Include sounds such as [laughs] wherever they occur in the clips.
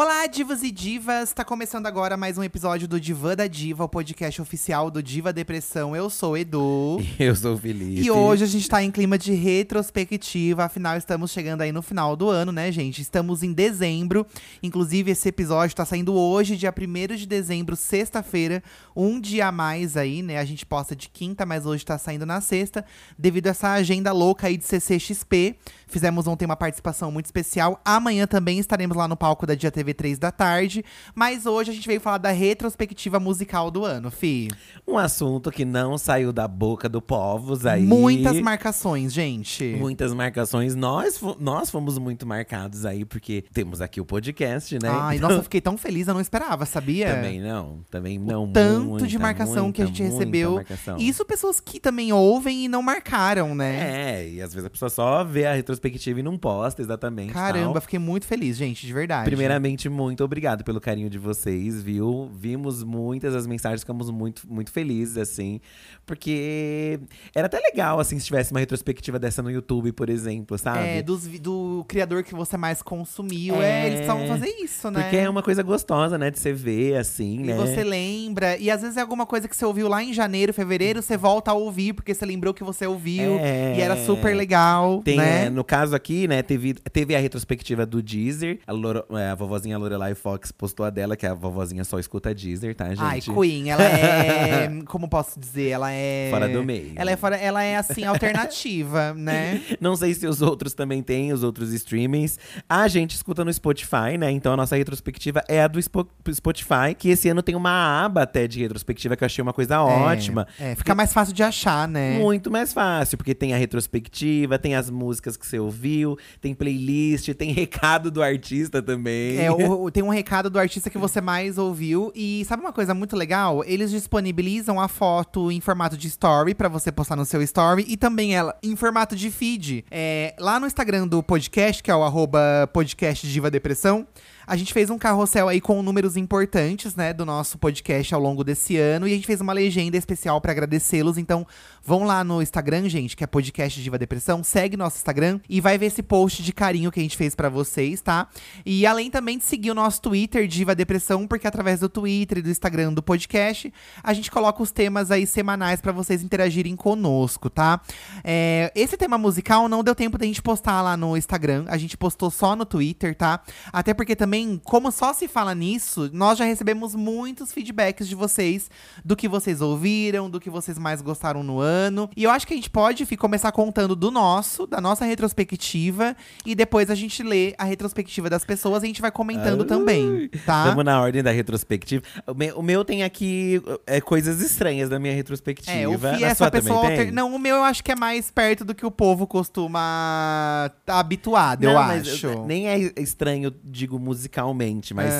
Olá, divas e divas! Tá começando agora mais um episódio do Divã da Diva, o podcast oficial do Diva Depressão. Eu sou o Edu. [laughs] Eu sou o Felipe. E hoje a gente tá em clima de retrospectiva, afinal estamos chegando aí no final do ano, né, gente? Estamos em dezembro, inclusive esse episódio tá saindo hoje, dia 1 de dezembro, sexta-feira, um dia a mais aí, né? A gente posta de quinta, mas hoje tá saindo na sexta, devido a essa agenda louca aí de CCXP. Fizemos ontem uma participação muito especial. Amanhã também estaremos lá no palco da Dia TV 3 da tarde, mas hoje a gente veio falar da retrospectiva musical do ano, fi. Um assunto que não saiu da boca do povos aí. Muitas marcações, gente. Muitas marcações. Nós, nós fomos muito marcados aí, porque temos aqui o podcast, né? Ai, Então, nossa, eu fiquei tão feliz, eu não esperava, sabia? Também não, também não. Tanto muita, de marcação que a muita, gente muita recebeu. marcação. E isso pessoas que também ouvem e não marcaram, né? É, e às vezes a pessoa só vê a retrospectiva e não posta exatamente. Caramba, tal. fiquei muito feliz, gente, de verdade. Primeiramente, muito obrigado pelo carinho de vocês, viu? Vimos muitas as mensagens, ficamos muito, muito felizes, assim. Porque era até legal, assim, se tivesse uma retrospectiva dessa no YouTube, por exemplo, sabe? É, dos do criador que você mais consumiu. É, É. eles precisavam fazer isso, né? Porque é uma coisa gostosa, né? De você ver, assim, E né? você lembra, e às vezes é alguma coisa que você ouviu lá em janeiro, fevereiro, você volta a ouvir, porque você lembrou que você ouviu. É. E era super legal, Tem, né? é, no caso aqui, né, teve, teve a retrospectiva do Deezer. A, Loro- é, a vovozinha Lorelai Fox postou a dela, que a vovozinha só escuta Deezer, tá, gente? Ai, Queen, ela é. [laughs] como posso dizer? Ela é. Fora do meio. Ela é, fora, ela é assim, alternativa, né? [laughs] Não sei se os outros também têm, os outros streamings. A gente escuta no Spotify, né? Então a nossa retrospectiva é a do Spo- Spotify, que esse ano tem uma aba até de retrospectiva que eu achei uma coisa ótima. É, fica mais fácil de achar, né? Muito mais fácil, porque tem a retrospectiva, tem as músicas que você ouviu, tem playlist, tem [laughs] recado do artista também. É, [laughs] o- tem um recado do artista que você mais ouviu. E sabe uma coisa muito legal? Eles disponibilizam a foto em formato de story pra você postar no seu story e também ela em formato de feed. É, lá no Instagram do podcast, que é o arroba podcast Diva Depressão. A gente fez um carrossel aí com números importantes, né, do nosso podcast ao longo desse ano. E a gente fez uma legenda especial pra agradecê-los. Então, vão lá no Instagram, gente, que é podcast Diva Depressão. Segue nosso Instagram e vai ver esse post de carinho que a gente fez pra vocês, tá? E além também de seguir o nosso Twitter, Diva Depressão, porque através do Twitter e do Instagram do podcast, a gente coloca os temas aí semanais pra vocês interagirem conosco, tá? É, esse tema musical não deu tempo da gente postar lá no Instagram, a gente postou só no Twitter, tá? Até porque também, como só se fala nisso, nós já recebemos muitos feedbacks de vocês do que vocês ouviram, do que vocês mais gostaram no ano. E eu acho que a gente pode começar contando do nosso, da nossa retrospectiva, e depois a gente lê a retrospectiva das pessoas e a gente vai comentando também, tá? Vamos na ordem da retrospectiva. O meu, o meu tem aqui é, coisas estranhas da minha retrospectiva. É, o Fi Na essa pessoa também alter... Não, o meu eu acho que é mais perto do que o povo costuma tá habituado, eu Não, mas acho. Nem é estranho, digo, musicalmente, mas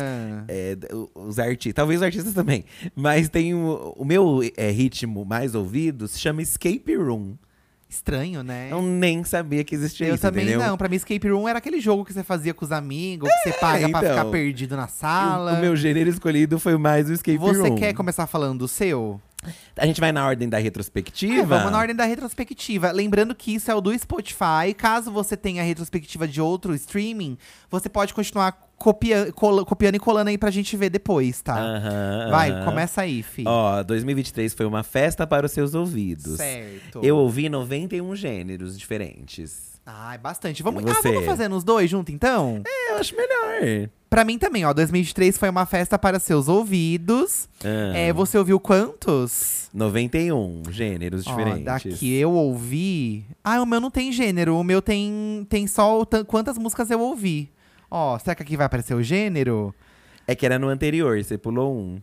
é, o- os artistas. Talvez os artistas também. Mas tem o, o meu é, ritmo mais ouvido se chama Escape Room. Estranho, né? Eu nem sabia que existia Eu isso, também entendeu? não. Pra mim, Escape Room era aquele jogo que você fazia com os amigos, que você paga pra então. ficar perdido na O, sala. o meu gênero escolhido foi mais o Escape Você Room. quer começar falando do seu? A gente vai na ordem da retrospectiva? É, vamos na ordem da retrospectiva. Lembrando que isso é o do Spotify. Caso você tenha a retrospectiva de outro streaming, você pode continuar copia cola- copiando e colando aí pra gente ver depois, tá? Aham, Vai, aham. começa aí, fi. Ó, 2023 foi uma festa para os seus ouvidos. certo. Eu ouvi 91 gêneros diferentes. Ai, bastante. Vamos, ah, você? vamos fazer nos dois junto, então? É, eu acho melhor. Pra mim também, ó. 2023 foi uma festa para seus ouvidos. Ah, É, você ouviu quantos? 91 gêneros Ó, diferentes. daqui eu ouvi. Ah, o meu não tem gênero. O meu tem, tem só o tan- quantas músicas eu ouvi. Ó, será que aqui vai aparecer o gênero? É que era no anterior, você pulou um.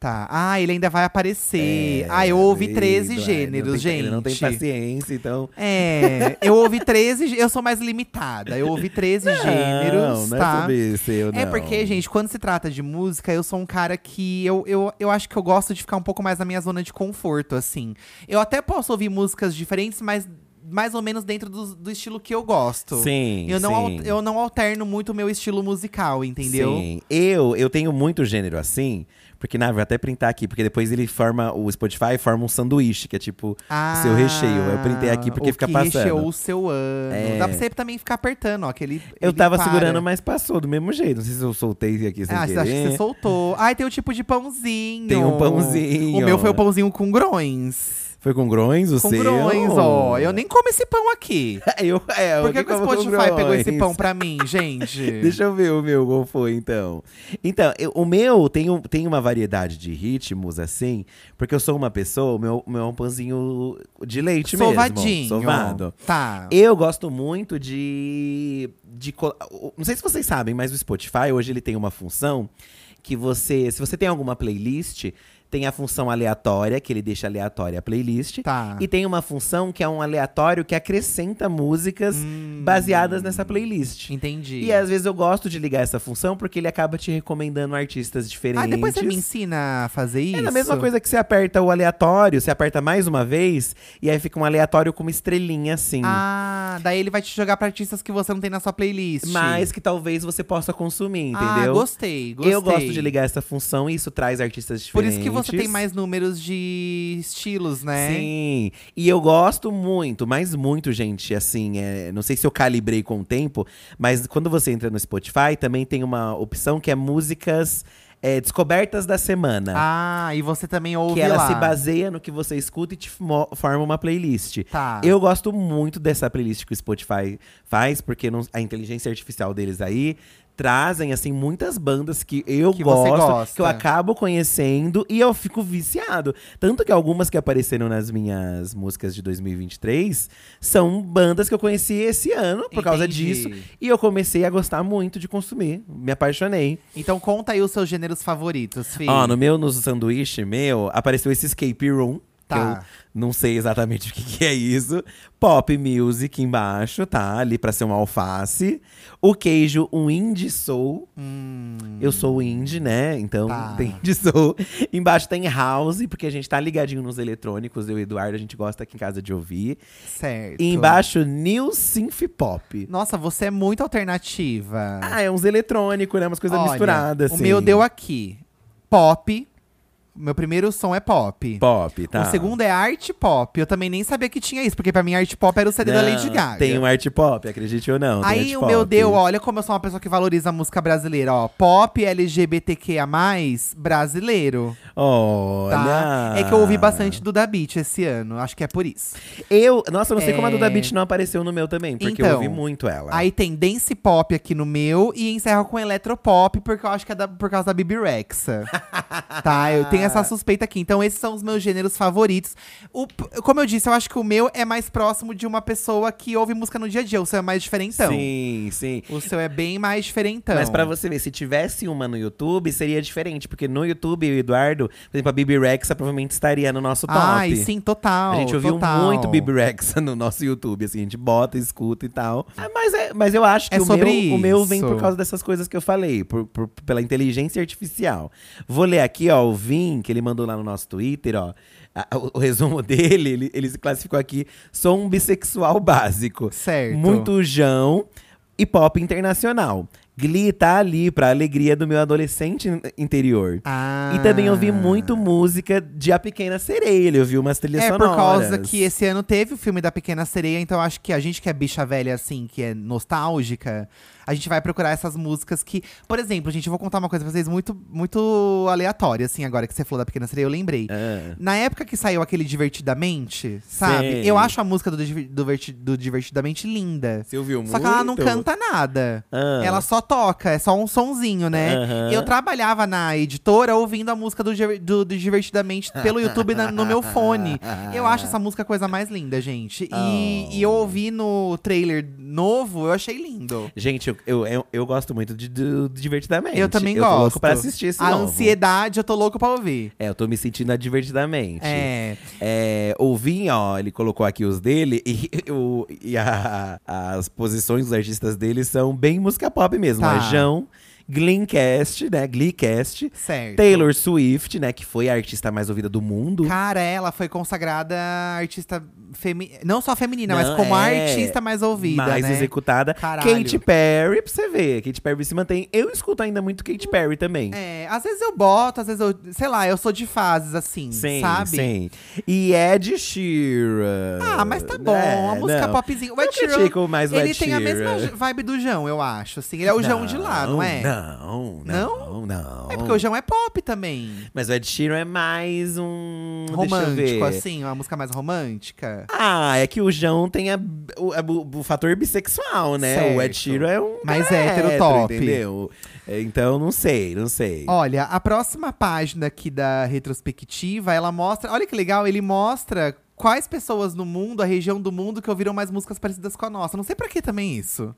Tá. Ah, ele ainda vai aparecer. É, ah, eu ouvi ele- 13 ele gêneros, não tem- gente. Ele não tem paciência, então. É, eu ouvi 13, gê- eu sou mais limitada. Eu ouvi 13 gêneros, não, não tá? é sobre não. É porque, gente, quando se trata de música, eu sou um cara que eu, eu, eu acho que eu gosto de ficar um pouco mais na minha zona de conforto, assim. Eu até posso ouvir músicas diferentes, mas mais ou menos dentro do, do estilo que eu gosto. Sim, Eu não, al- sim. eu não alterno muito o meu estilo musical, entendeu? Sim. Eu, eu tenho muito gênero assim, porque na vou até printar aqui, porque depois ele forma, o Spotify forma um sanduíche, que é tipo o seu recheio. Eu printei aqui porque Ah, o fica que passando. recheou o seu ano. É. Dá pra você também ficar apertando, ó. Aquele, Eu ele tava para. segurando, mas passou do mesmo jeito. Não sei se eu soltei aqui sem Ah, você querer. acha que você soltou. Ai, tem o tipo de pãozinho. Tem um pãozinho. O meu foi o pãozinho com grões. Foi com grões o Com seu? grões, ó. Eu nem como esse pão aqui. [laughs] eu, é, Por que, que o Spotify pegou esse pão pra mim, [laughs] gente? Deixa eu ver o meu qual foi, então. Então, eu- o meu tem, um- tem uma variedade de ritmos, assim, porque eu sou uma pessoa, o meu, meu é um pãozinho de leite Sovadinho. mesmo. Sovado. Tá. Eu gosto muito de, de. Não sei se vocês sabem, mas o Spotify hoje ele tem uma função que você. Se você tem alguma playlist, tem a função aleatória, que ele deixa aleatória a playlist. Tá. E tem uma função que é um aleatório que acrescenta músicas Hum. baseadas nessa playlist. Entendi. E às vezes eu gosto de ligar essa função porque ele acaba te recomendando artistas diferentes. Ah, depois você me ensina a fazer isso? É a mesma coisa que você aperta o aleatório, você aperta mais uma vez, e aí fica um aleatório com uma estrelinha assim. Ah, daí ele vai te jogar pra artistas que você não tem na sua playlist. Mas que talvez você possa consumir, Ah, entendeu? gostei, gostei. Eu gosto de ligar essa função e isso traz artistas Por diferentes. isso que você tem mais números de estilos, né? Sim, e eu gosto muito, mas muito, gente, assim, é, não sei se eu calibrei com o tempo, mas quando você entra no Spotify, também tem uma opção que é músicas é, descobertas da semana. Ah, e você também ouve que ela lá. se baseia no que você escuta e te forma uma playlist. Tá. Eu gosto muito dessa playlist que o Spotify faz, porque não- a inteligência artificial deles aí trazem, assim, muitas bandas que eu Que gosto, que eu acabo conhecendo e eu fico viciado. Tanto que algumas que apareceram nas minhas músicas de 2023 são bandas que eu conheci esse ano por causa Entendi. disso. E eu comecei a gostar muito de consumir. Me apaixonei. Então conta aí os seus gêneros favoritos, Fih. Ó, no meu, no sanduíche meu, apareceu esse escape room. Tá. Eu não sei exatamente o que, que é isso. Pop music embaixo, tá? Ali pra ser um alface. O queijo, um indie soul. Eu sou indie, né? Então Hum. Tá. tem indie soul. Embaixo tem house, porque a gente tá ligadinho nos eletrônicos. Eu e o Eduardo, a gente gosta aqui em casa de ouvir. Certo. E embaixo, new synth pop. Nossa, você é muito alternativa. Ah, é uns eletrônicos, né? Umas coisas Olha, misturadas, assim. O meu deu aqui. Pop. Meu primeiro som é pop. Pop, tá? O segundo é art pop. Eu também nem sabia que tinha isso, porque pra mim art pop era o CD da Não, Lady Gaga. Tem um art pop, acredite ou não. Aí o meu deu, olha como eu sou uma pessoa que valoriza a música brasileira, ó. Pop LGBTQIA+, brasileiro. Olha! Tá? É que eu ouvi bastante do Da Beat esse ano, acho que é por isso. Eu, nossa, eu não sei como a É. Duda Beat não apareceu no meu também, porque eu Então, ouvi muito ela. Aí tem dance pop aqui no meu e encerra com eletropop, porque eu acho que é da- por causa da Bibi Rexa. [laughs] tá, eu tenho essa suspeita aqui. Então esses são os meus gêneros favoritos. O, como eu disse, eu acho que o meu é mais próximo de uma pessoa que ouve música no dia a dia. O seu é mais diferentão. Sim, sim. O seu é bem mais diferentão. Mas pra você ver, se tivesse uma no YouTube, seria diferente. Porque no YouTube, o Eduardo, por exemplo, a Bibi Rexa provavelmente estaria no nosso top. Ai, sim, total. A gente ouviu total. muito Bibi Rexa no nosso YouTube, assim, a gente bota, escuta e tal. Ah, mas, é, mas eu acho que É o, sobre meu, o meu vem por causa dessas coisas que eu falei, por, por- pela inteligência artificial. Vou ler aqui, ó, o Vim, que ele mandou lá no nosso Twitter, ó. a- o, o resumo [laughs] dele, ele, ele se classificou aqui, sou um bissexual básico. Certo. Muito jão e pop internacional. Glee tá ali pra alegria do meu adolescente in- interior. Ah. E também ouvi muito música de A Pequena Sereia. Eu ouvi umas trilhas É sonoras. por causa que esse ano teve o filme da Pequena Sereia, então acho que a gente que é bicha velha assim, que é nostálgica, a gente vai procurar essas músicas que, por exemplo, gente, eu vou contar uma coisa pra vocês muito muito aleatória assim, agora que você falou da Pequena Sereia, eu lembrei. Ah. Na época que saiu aquele Divertidamente, sabe? Sei. Eu acho a música do, do, do Divertidamente linda. Você ouviu Só que ela não muito? canta nada. Ah. Ela só toca, é só um sonzinho, né? Aham. Eu trabalhava na editora ouvindo a música do, do- do Divertidamente pelo [laughs] YouTube na- no meu fone. Eu acho essa música a coisa mais linda, gente. E, Oh. e eu ouvi no trailer novo, eu achei lindo. Gente, eu, eu, eu, eu gosto muito de, Divertidamente. Eu também eu gosto. tô louco pra assistir esse A novo. ansiedade, eu tô louco pra ouvir. É, eu tô me sentindo divertidamente. É. É, ó, ele colocou aqui os dele [laughs] e, o- e a- as posições dos artistas dele são bem música pop mesmo. Tá. Jão, Gleecast, né? Gleecast. Certo. Taylor Swift, né? Que foi a artista mais ouvida do mundo. Cara, ela foi consagrada artista feminina. Não só feminina, Não, mas como a é, artista mais ouvida. mais né? executada. Caralho. Katy Perry, pra você ver. Katy Perry se mantém. Eu escuto ainda muito Katy Perry também. É, às vezes eu boto, às vezes eu. Sei lá, eu sou de fases assim, Sim, sabe? sim. E Ed Sheeran. Ah, mas tá bom, É, a música não. popzinho. O Ed Sheeran, mais o ele Ed tem a mesma vibe do João, eu acho. Assim, ele é o João de lá, não é? Não, não, não. É porque o João é pop também. Mas o Ed Sheeran é mais um. Romântico, assim, uma música mais romântica. Ah, é que o João tem a- o, a- o fator bissexual, né? O Ed Certo. Sheeran é um. Mais cara hétero top. Entendeu? É, Então, não sei, não sei. Olha, a próxima página aqui da retrospectiva, ela mostra. Olha que legal, ele mostra quais pessoas no mundo, a região do mundo, que ouviram mais músicas parecidas com a nossa. Não sei pra que também isso.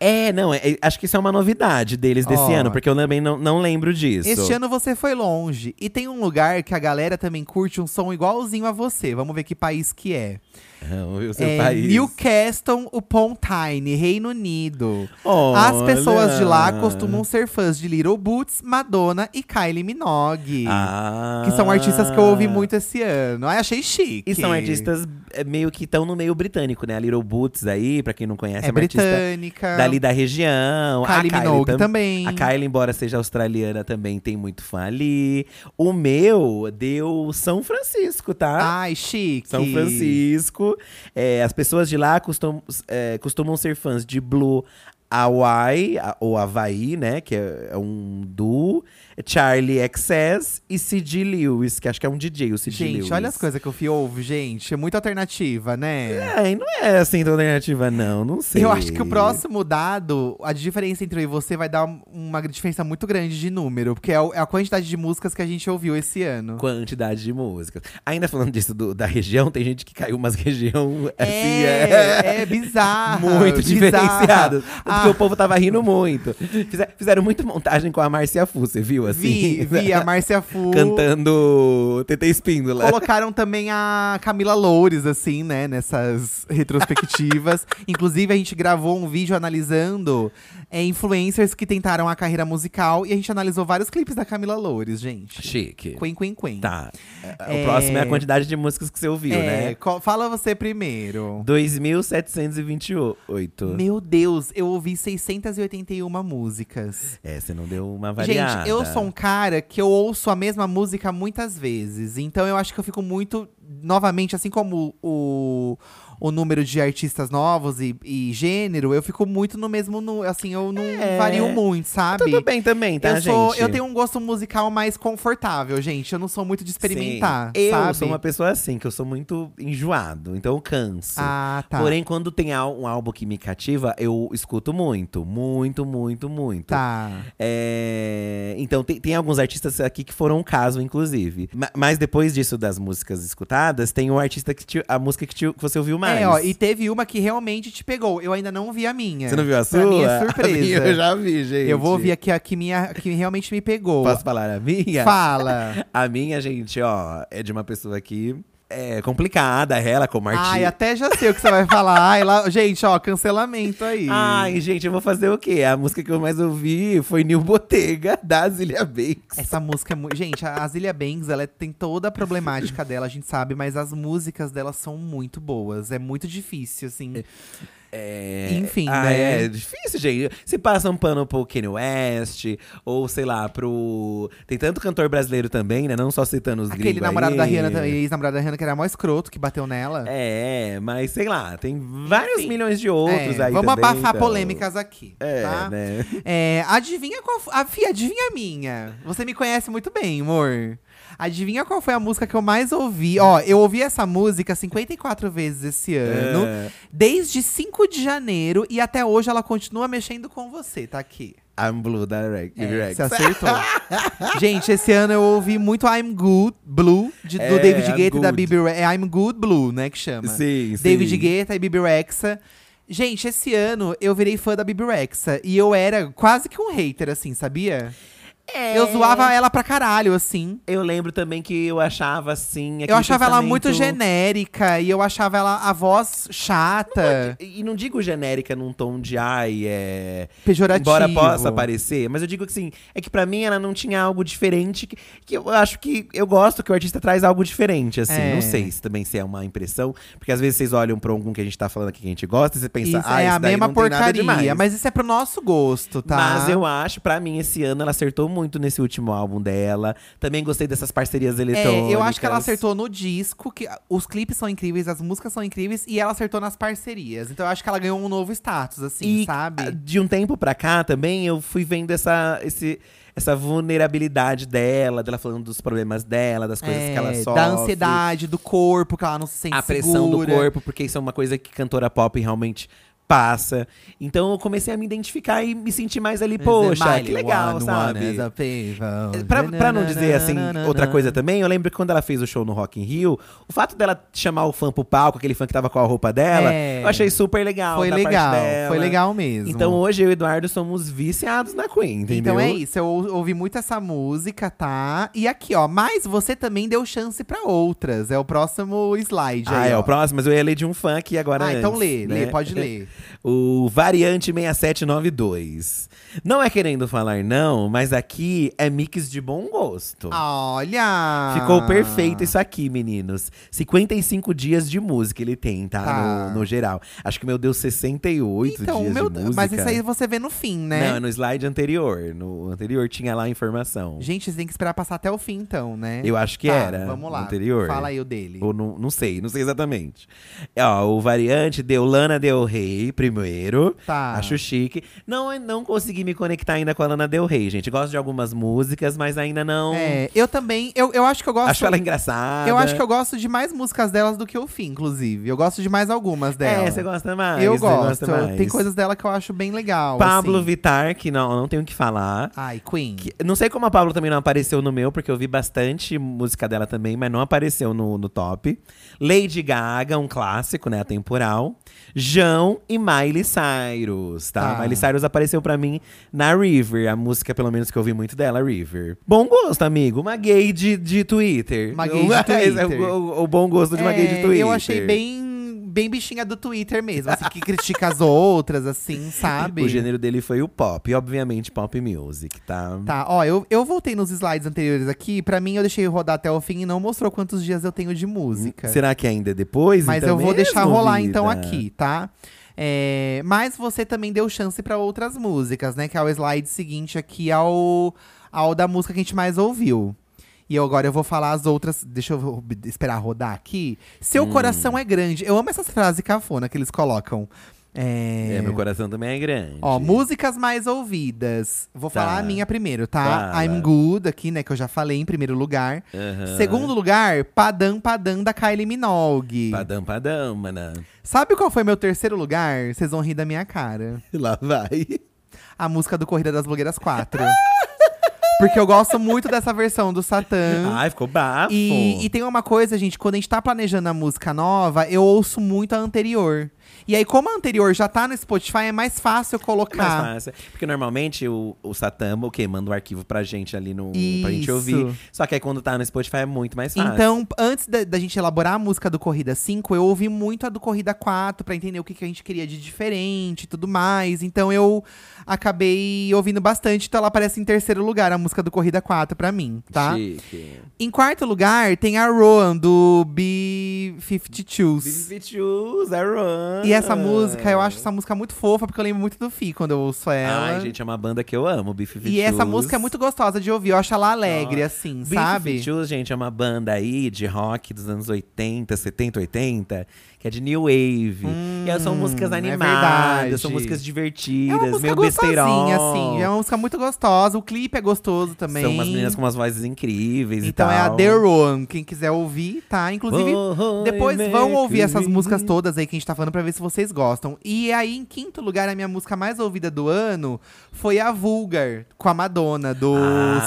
É, não, é- é- acho que isso é uma novidade deles desse Ó. ano, porque eu também não, não lembro disso. Este ano você foi longe. E tem um lugar que a galera também curte um som igualzinho a você. Vamos ver que país que é. O seu é país. Newcastle upon Tyne, Reino Unido. As Olha. pessoas de lá costumam ser fãs de Little Boots, Madonna e Kylie Minogue. Ah. Que são artistas que eu ouvi muito esse ano. Ai, achei chique. E são artistas meio que estão no meio britânico, né? A Little Boots aí, pra quem não conhece, É é britânica. dali da região. Kylie a Minogue tam- também. A Kylie, embora seja australiana, também tem muito fã ali. O meu deu São Francisco, tá? Ai, chique. São Francisco. É, as pessoas de lá costumam, é, costumam ser fãs de Blue Hawaii, ou Havaí, né? Que é, é um duo. Charlie XS e C.D. Lewis, que acho que é um DJ, o C.D. Lewis. Gente, olha as coisas que eu fui ouve, gente. É muita alternativa, né? É, e não é assim tão alternativa, não. Não sei. Eu acho que o próximo dado, a diferença entre eu e você vai dar um- uma diferença muito grande de número, porque é é a quantidade de músicas que a gente ouviu esse ano. Quantidade de músicas. Ainda falando disso do- da região, tem gente que caiu umas região assim, é, é bizarro. muito diferenciadas. Tanto Ah, que o povo tava rindo muito. Fizer- Fizeram muita montagem com a Márcia Fu, você viu assim? vi, vi a [laughs] Márcia Fu. Cantando TT Espíndola. Colocaram também a Camila Loures, assim, né, nessas retrospectivas. [laughs] Inclusive, a gente gravou um vídeo analisando é, influencers que tentaram a carreira musical e a gente analisou vários clipes da Camila Loures, gente. Chique. Quen, quen, quen. Tá. É. O próximo é a quantidade de músicas que você ouviu, É, né? qual- fala você primeiro. 2.728. Meu Deus, eu ouvi 681 músicas. É, você não deu uma variada. Gente, eu sou um cara que eu ouço a mesma música muitas vezes. Então eu acho que eu fico muito. Novamente, assim como o, o número de artistas novos e, e gênero, eu fico muito no mesmo. nu- assim, eu não É. vario muito, sabe? Tudo bem também, tá, eu, sou, gente? eu tenho um gosto musical mais confortável, gente. Eu não sou muito de experimentar. Sim. Eu sabe? sou uma pessoa assim, que eu sou muito enjoado, então eu canso. Ah, tá. Porém, quando tem um álbum que me cativa, eu escuto muito. Muito, muito, muito. Tá. É, Então, tem, tem alguns artistas aqui que foram um caso, inclusive. Ma- Mas depois disso, das músicas escutadas, tem um artista que te- a música que, te- que você ouviu mais. É, ó, e teve uma que realmente te pegou. Eu ainda não vi a minha. Você não viu a sua? Pra mim é [laughs] surpresa. minha eu já vi, gente. Eu vou ouvir aqui a que, minha, que realmente me pegou. Posso falar a minha? Fala. [laughs] A minha, gente, ó, é de uma pessoa que é complicada, ela como artista. Ai, até já sei o que você vai falar. Ai, lá, gente, ó, cancelamento aí. Ai, gente, eu vou fazer o quê? A música que eu mais ouvi foi New Botega, da Zilia Banks. Essa música é muito. Gente, a Zilia Banks, ela tem toda a problemática dela, a gente sabe, mas as músicas dela são muito boas. É muito difícil, assim. É, Enfim, ah, né? É difícil, gente. Se passa um pano pro Kanye West, ou sei lá, pro. Tem tanto cantor brasileiro também, né? Não só citando os Aquele namorado aí. da Rihanna, também, ex-namorado da Rihanna, que era mó escroto, que bateu nela. É, mas sei lá, tem vários Enfim. milhões de outros É, aí. Vamos também, abafar então. polêmicas aqui, É, tá? né? É, adivinha qual. A Fia, adivinha a minha. Você me conhece muito bem, amor. Adivinha qual foi a música que eu mais ouvi? Ó, eu ouvi essa música 54 vezes esse ano. É. Desde 5 de janeiro e até hoje ela continua mexendo com você, tá aqui. I'm Blue Direct. É, Direct. você acertou. [laughs] Gente, esse ano eu ouvi muito I'm Good Blue, de- do É, David I'm Guetta e da. Bibi Re- É I'm Good Blue, né, que chama. Sim, sim. David Guetta e Bibi Rexa. Gente, esse ano eu virei fã da Bibi Rexa. E eu era quase que um hater, assim, sabia? É. Eu zoava ela pra caralho, assim. Eu lembro também que eu achava assim. Eu achava ela muito pensamento- genérica e eu achava ela a voz chata, E não digo genérica num tom de ai, é. pejorativo. Embora possa parecer, mas eu digo que assim, é que pra mim ela não tinha algo diferente. Que, que eu acho que eu gosto que o artista traz algo diferente, assim. É. Não sei se também se é uma impressão, porque às vezes vocês olham pra algum que a gente tá falando aqui que a gente gosta e você pensa, Isso ah, é esse a daí mesma não porcaria, mas isso é pro nosso gosto, tá? Mas eu acho, pra mim, esse ano ela acertou muito nesse último álbum dela. Também gostei dessas parcerias eletrônicas. É, eu acho que ela acertou no disco, que os clipes são incríveis, as músicas são incríveis, e ela acertou nas parcerias. Então eu acho que ela ganhou um novo status, assim, E sabe? ah, de um tempo pra cá também, eu fui vendo essa, esse, essa vulnerabilidade dela, dela falando dos problemas dela, das coisas que ela É, sofre. da ansiedade, do corpo, que ela não se sente A pressão segura. do corpo, porque isso é uma coisa que cantora pop realmente passa. Então eu comecei a me identificar e me sentir mais ali, poxa, que legal, sabe? Pra, pra não dizer assim, outra coisa também, eu lembro que quando ela fez o show no Rock in Rio, o fato dela chamar o fã pro palco, aquele fã que tava com a roupa dela, É. eu achei super legal. Foi legal, foi legal mesmo. Então hoje eu e o Eduardo somos viciados na Queen, entendeu? Então é isso, eu ou- ouvi muito essa música, tá? E aqui, ó, mas você também deu chance pra outras. É o próximo slide Ah, aí, é ó. o próximo, mas eu ia ler de um fã aqui agora Ah, então antes, lê, né? lê, pode ler. O Variante 6792. Não é querendo falar não, mas aqui é mix de bom gosto. Olha! Ficou perfeito isso aqui, meninos. 55 dias de música ele tem, tá? Tá. No, no geral. Acho que o meu deu 68 Então, dias meu de música. mas isso aí você vê no fim, né? Não, é no slide anterior. No anterior tinha lá a informação. Gente, você tem que esperar passar até o fim, então, né? Eu acho que Tá, era. Vamos lá. Anterior. Fala aí o dele. Ou não, não sei, não sei exatamente. É, Ó, o variante deu Lana Del Rey primeiro. Tá. Acho chique. Não, não consegui me conectar ainda com a Lana Del Rey, gente. Gosto de algumas músicas, mas ainda não. É, eu também. Eu, eu acho que eu gosto. Acho ela engraçada. Eu acho que eu gosto de mais músicas delas do que o fim, inclusive. Eu gosto de mais algumas dela. É, você gosta mais. Eu gosto. mais. Tem coisas dela que eu acho bem legal. Pablo assim. Vittar, que não, não tenho o que falar. Ai, Queen. Que- não sei como a Pablo também não apareceu no meu, porque eu vi bastante música dela também, mas não apareceu no, no top. Lady Gaga, um clássico, né? Atemporal. João e Miley Cyrus, tá? Tá. Miley Cyrus apareceu pra mim na River, a música, pelo menos, que eu vi muito dela, River. Bom gosto, amigo. Uma gay de, de Twitter. Uma gay de Esse [laughs] é Twitter. o, o- o bom gosto de uma gay de É, Twitter. Eu achei bem, bem bichinha do Twitter mesmo, assim, que critica as outras, assim, [laughs] sabe? O gênero dele foi o pop, e obviamente pop music, tá? Tá, ó, eu, eu voltei nos slides anteriores aqui. Pra mim, eu deixei rodar até o fim e não mostrou quantos dias eu tenho de música. Será que ainda é depois? Mas então eu vou deixar mesmo, rolar vida? então aqui, tá? É, mas você também deu chance pra outras músicas, né? Que é o slide seguinte aqui ao, ao da música que a gente mais ouviu. E eu, agora eu vou falar as outras. Deixa eu esperar rodar aqui. Seu Hum. coração é grande. Eu amo essas frases cafona que eles colocam. É, É, meu coração também é grande. Ó, músicas mais ouvidas. Vou Tá. falar a minha primeiro, tá? Fala. I'm Good, aqui, né? Que eu já falei em primeiro lugar. Aham. Segundo lugar, Padam Padam da Kylie Minogue. Padam, padam, mana. Sabe qual foi meu terceiro lugar? Vocês vão rir da minha cara. [laughs] Lá vai. A música do Corrida das Blogueiras 4. [laughs] Porque eu gosto muito dessa versão do Satã. Ai, ficou bafo. E, e tem uma coisa, gente, quando a gente tá planejando a música nova, eu ouço muito a anterior. E aí, como a anterior já tá no Spotify, é mais fácil eu Mais colocar. fácil. Porque normalmente o, o Satamba, o quê? Manda o arquivo pra gente ali no. pra gente Isso. ouvir. Só que aí quando tá no Spotify é muito mais fácil. Então, antes da, da gente elaborar a música do Corrida 5, eu ouvi muito a do Corrida 4 pra entender o que, que a gente queria de diferente e tudo mais. Então eu acabei ouvindo bastante, então ela aparece em terceiro lugar, a música do Corrida 4 pra mim, tá? Chique. Em quarto lugar, tem a Roan, do B-52s. Choose, a run. E essa música, eu acho essa música muito fofa, porque eu lembro muito do Fi quando eu ouço ela. Ai, gente, é uma banda que eu amo, Beef e essa música é muito gostosa de ouvir, eu acho ela alegre, assim, Beef sabe? Shoes, gente, é uma banda aí de rock dos anos 80, 70, 80, que é de New Wave. e elas são músicas é animadas, verdade. são músicas É divertidas, uma música meio besteirol. assim. É uma música muito gostosa. O clipe é gostoso também. São umas meninas com umas vozes incríveis e Então é a The One. Quem quiser ouvir, tá? Inclusive, Oh, depois Mercury. vão ouvir essas músicas todas aí que a gente tá falando pra ver se vocês gostam. E aí, em quinto lugar, a minha música mais ouvida do ano foi a Vulgar, com a Madonna, do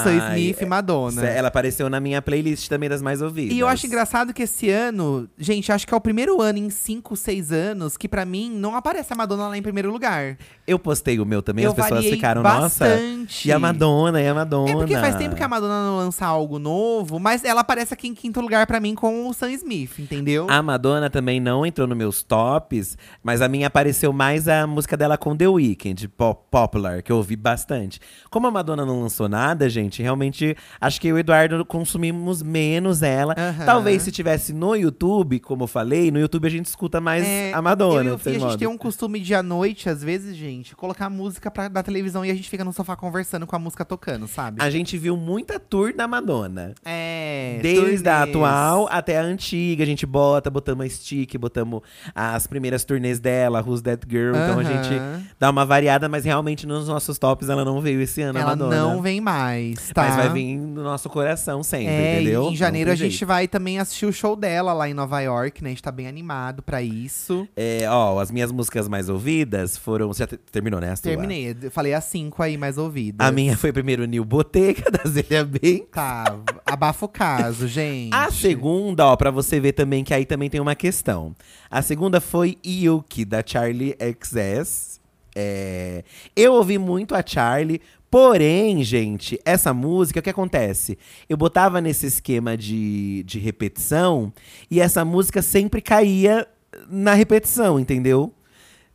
Sam Ai, Smith e Madonna. Ela apareceu na minha playlist também das mais ouvidas. E eu acho engraçado que esse ano, gente, acho que é o primeiro ano em 5, 6 anos que pra mim não aparece a Madonna lá em primeiro lugar. Eu postei o meu também, Eu as pessoas ficaram, nossa. bastante. E a Madonna, e a Madonna. É porque faz tempo que a Madonna não lança algo novo, mas ela aparece aqui em quinto lugar pra mim com o Sam Smith, entendeu? A Madonna também não entrou nos meus tops, mas a minha apareceu mais a música dela com The Weeknd, Pop Popular, que eu ouvi bastante. Como a Madonna não lançou nada, gente, realmente acho que eu e o Eduardo consumimos menos ela. Talvez se tivesse no YouTube, como eu falei, no YouTube a gente escuta mais É, a Madonna. Eu e o Fih, a gente tem um costume de à noite, às vezes, gente, colocar música pra, da televisão e a gente fica no sofá conversando com a música tocando, sabe? A gente viu muita tour da Madonna. É. Desde a turnês. atual até a antiga, a gente bota, botamos a stick, botamos as primeiras turnês dela, Who's That Girl. Então a gente dá uma variada, mas realmente nos nossos tops ela não veio esse ano, a Ela Madonna. não vem mais, tá? Mas vai vir no nosso coração sempre, É, e entendeu? em janeiro a gente jeito. vai também assistir o show dela lá em Nova York, né? A gente tá bem animado pra isso. É, ó, as minhas músicas mais ouvidas foram. Você já terminou, né? a sua? Terminei. Eu Falei as cinco aí mais ouvidas. A minha foi primeiro Nil Boteca, [laughs] da Zélia Bem. Tá, abafa o caso, gente. A segunda, ó, pra você ver também que aí também tem uma questão. A segunda foi Yuki, da Charlie XS. É, eu ouvi muito a Charlie, porém, gente, essa música, o que acontece? Eu botava nesse esquema de, de repetição e essa música sempre caía na repetição, entendeu?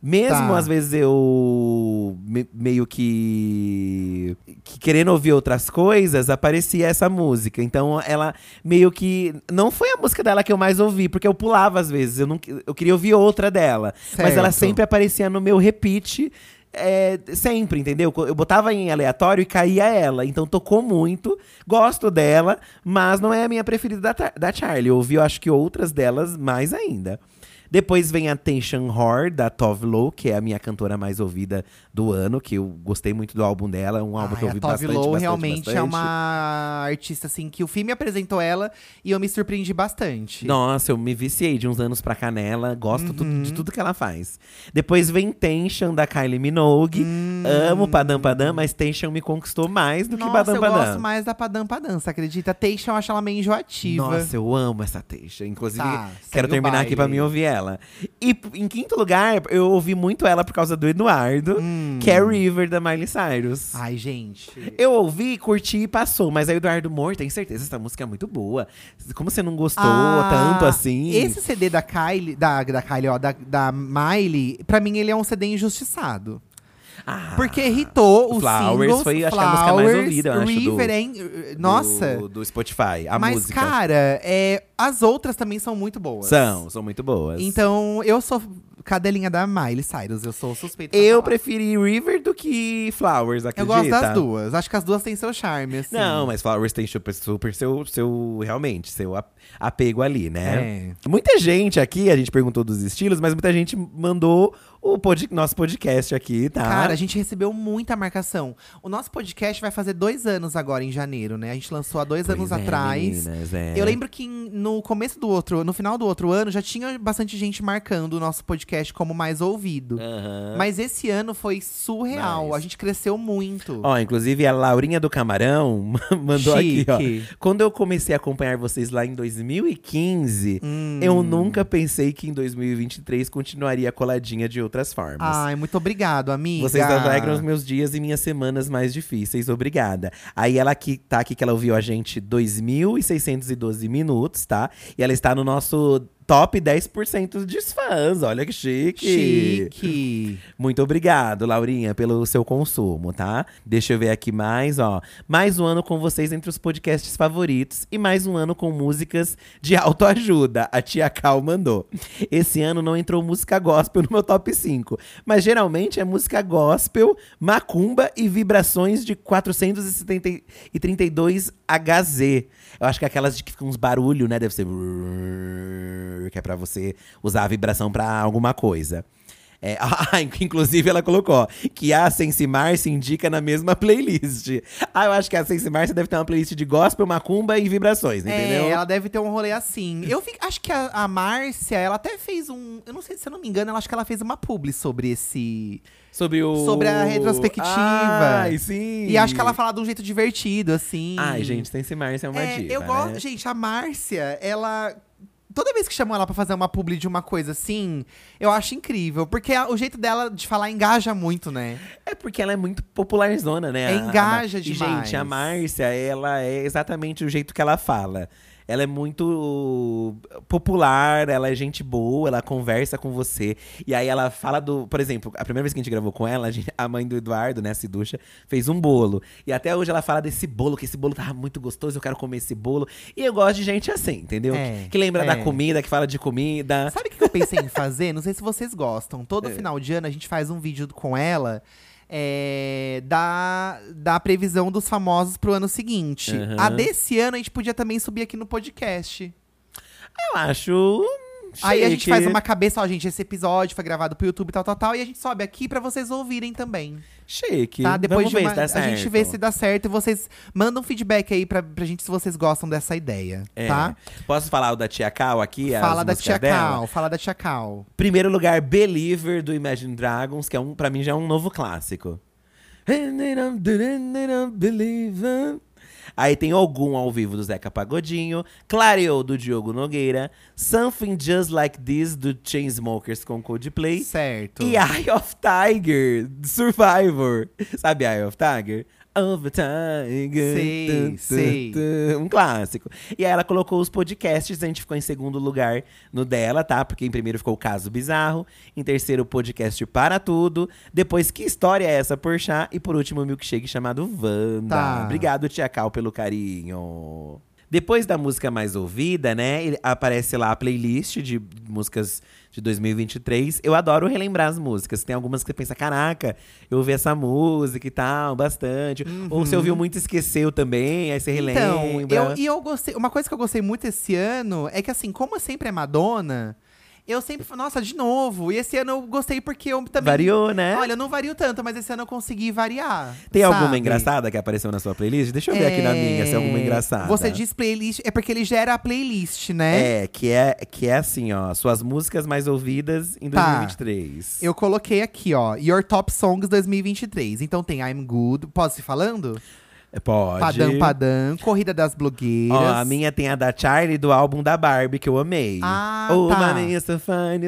Mesmo Tá. às vezes eu me- meio que, que querendo ouvir outras coisas, aparecia essa música. Então ela meio que não foi a música dela que eu mais ouvi, porque eu pulava às vezes. Eu não eu queria ouvir outra dela, mas ela Certo. sempre aparecia no meu repeat. é, sempre, entendeu? Eu botava em aleatório e caía ela. Então tocou muito. Gosto dela, mas não é a minha preferida da, da Charlie. Eu ouvi, eu acho que outras delas mais ainda. Depois vem a Tension Whore, da Tove Lo, que é a minha cantora mais ouvida do ano, que eu gostei muito do álbum dela. É um álbum Ai, que eu a ouvi Tove bastante, Lo bastante, realmente é bastante. uma artista, assim, que o filme apresentou ela e eu me surpreendi bastante. Nossa, eu me viciei de uns anos pra canela. Gosto tu- Uhum. de tudo que ela faz. Depois vem Tension, da Kylie Minogue. Hum. Amo Padam Padam, mas Tension me conquistou mais do que Nossa, Padam eu Padam. gosto mais da Padam Padam, você acredita? Teixan eu acho ela meio enjoativa. Nossa, eu amo essa Teixa. Inclusive, Tá, quero terminar aqui pra mim ouvir ela. E em quinto lugar, eu ouvi muito ela por causa do Eduardo, que é River da Miley Cyrus. Hum. Ai, gente. Eu ouvi, curti e passou. Mas aí o Eduardo Moura tem certeza, essa música é muito boa. Como você não gostou Ah, tanto assim? Esse CD da Kylie, da, da Kylie, ó, da, da Miley, pra mim ele é um CD injustiçado. Ah, Porque irritou os Flowers singles. foi, acho que a música mais Flowers, ouvida, eu acho, do- hein? Nossa. Do, do Spotify, a Mas, música. cara, é, as outras também são muito boas. São, são muito boas. Então, eu sou cadelinha da Miley Cyrus, eu sou suspeita. eu preferi River do que Flowers, Eu acredita? gosto das duas. Acho que as duas têm seu charme, assim. Não, mas Flowers tem super, super seu, seu, realmente, seu ap- apego ali, né? É. Muita gente aqui, a gente perguntou dos estilos, mas muita gente mandou o pod- nosso podcast aqui, tá? Cara, a gente recebeu muita marcação. O nosso podcast vai fazer dois anos agora, em janeiro, né? A gente lançou há dois Pois anos é, atrás. meninas, é. Eu lembro que no começo do outro, no final do outro ano, já tinha bastante gente marcando o nosso podcast como mais ouvido. Aham. Mas esse ano foi surreal. Nice. A gente cresceu muito. Ó, inclusive a Laurinha do Camarão [laughs] mandou Chique. aqui, ó. Quando eu comecei a acompanhar vocês lá em 2015, Hum. eu nunca pensei que em 2023 continuaria coladinha de outras formas. Ai, muito obrigado, amiga. Vocês alegram os meus dias e minhas semanas mais difíceis, obrigada. Aí ela aqui tá aqui que ela ouviu a gente 2.612 minutos, tá? E ela está no nosso top 10% dos fãs. Olha que chique. Chique. Muito obrigado, Laurinha, pelo seu consumo, tá? Deixa eu ver aqui mais, ó. Mais um ano com vocês entre os podcasts favoritos e mais um ano com músicas de autoajuda. A tia Cal mandou. Esse ano não entrou música gospel no meu top 5, mas geralmente é música gospel, macumba e vibrações de 432 HZ. Eu acho que é aquelas de que ficam uns barulhos, né? Deve ser que é pra você usar a vibração pra alguma coisa. É, [laughs] ah, inclusive ela colocou que a Sense Márcia indica na mesma playlist. Ah, eu acho que a Sense Márcia deve ter uma playlist de gospel, macumba e vibrações, entendeu? É, ela deve ter um rolê assim. Eu acho que a, a Márcia, ela até fez um. Eu não sei se eu não me engano, ela acho que ela fez uma publi sobre esse. Sobre o. Sobre a retrospectiva. Ai, sim. E acho que ela fala de um jeito divertido, assim. Ai, gente, Sense Márcia é uma É, diva, eu gosto. né? Gente, a Márcia, ela. Toda vez que chamam ela pra fazer uma publi de uma coisa assim, eu acho incrível. Porque a- o jeito dela de falar engaja muito, né? É porque ela é muito popularzona, né? É, A- a- engaja e, demais. gente, a Márcia, ela é exatamente o jeito que ela fala. Ela é muito popular, ela é gente boa, ela conversa com você. E aí ela fala do. Por exemplo, a primeira vez que a gente gravou com ela, a, gente- a mãe do Eduardo, né, Ciducha, fez um bolo. E até hoje ela fala desse bolo, que esse bolo tava muito gostoso, eu quero comer esse bolo. E eu gosto de gente assim, entendeu? É, que, que lembra da é. comida, que fala de comida. Sabe o que eu pensei em fazer? Não sei se vocês gostam. É. Todo final de ano a gente faz um vídeo com ela. É, da, da previsão dos famosos pro ano seguinte. Aham. A desse ano a gente podia também subir aqui no podcast. Eu acho. Aí a gente faz uma cabeça, ó, gente, esse episódio foi gravado pro YouTube, tal, tal, tal, e a gente sobe aqui pra vocês ouvirem também. Chique. Tá? Depois Vamos de ver uma, se dá a gente vê se dá certo e vocês mandam feedback aí pra, pra gente se vocês gostam dessa ideia, É. tá? Posso falar o da Tia Cal aqui? Fala da Tia dela? Cal, fala da Tia Cal. Primeiro lugar, Believer, do Imagine Dragons, que é um, pra mim já é um novo clássico. Believer. Aí tem Algum ao vivo do Zeca Pagodinho, Clareou do Diogo Nogueira, Something Just Like This do Chainsmokers com Coldplay Certo. e Eye of Tiger, Survivor. Sabe Eye of Tiger? Of a Tiger. Sei, Tum, sei. tum. Um clássico. E aí ela colocou os podcasts, a gente ficou em segundo lugar no dela, tá? Porque em primeiro ficou o Caso Bizarro, em terceiro o podcast Para Tudo, depois Que História é Essa por Chá e por último o milkshake chamado Wanda. Tá. Obrigado, Tia Cal, pelo carinho. Depois da música mais ouvida, né, aparece lá a playlist de músicas de 2023. Eu adoro relembrar as músicas. Tem algumas que você pensa, caraca, eu ouvi essa música e tal, bastante. Ou você ouviu muito e esqueceu também, aí você relembra. Então, eu, e eu gostei. Uma coisa que eu gostei muito esse ano é que, assim, como sempre é Madonna, eu sempre falo, nossa, de novo. E esse ano eu gostei porque eu também. Variou, né? Olha, eu não vario tanto, mas esse ano eu consegui variar. Tem alguma sabe? engraçada que apareceu na sua playlist? Deixa eu ver aqui na minha se é alguma É, engraçada. Você diz playlist, é porque ele gera a playlist, né? É, que é, que é assim, ó, suas músicas mais ouvidas em Tá. 2023. Eu coloquei aqui, ó, Your Top Songs 2023. Então tem I'm Good. Posso ir falando? É, Pode. Padam Padam, Corrida das Blogueiras. Ó, a minha tem a da Charlie do álbum da Barbie, que eu amei. Ah, oh, tá.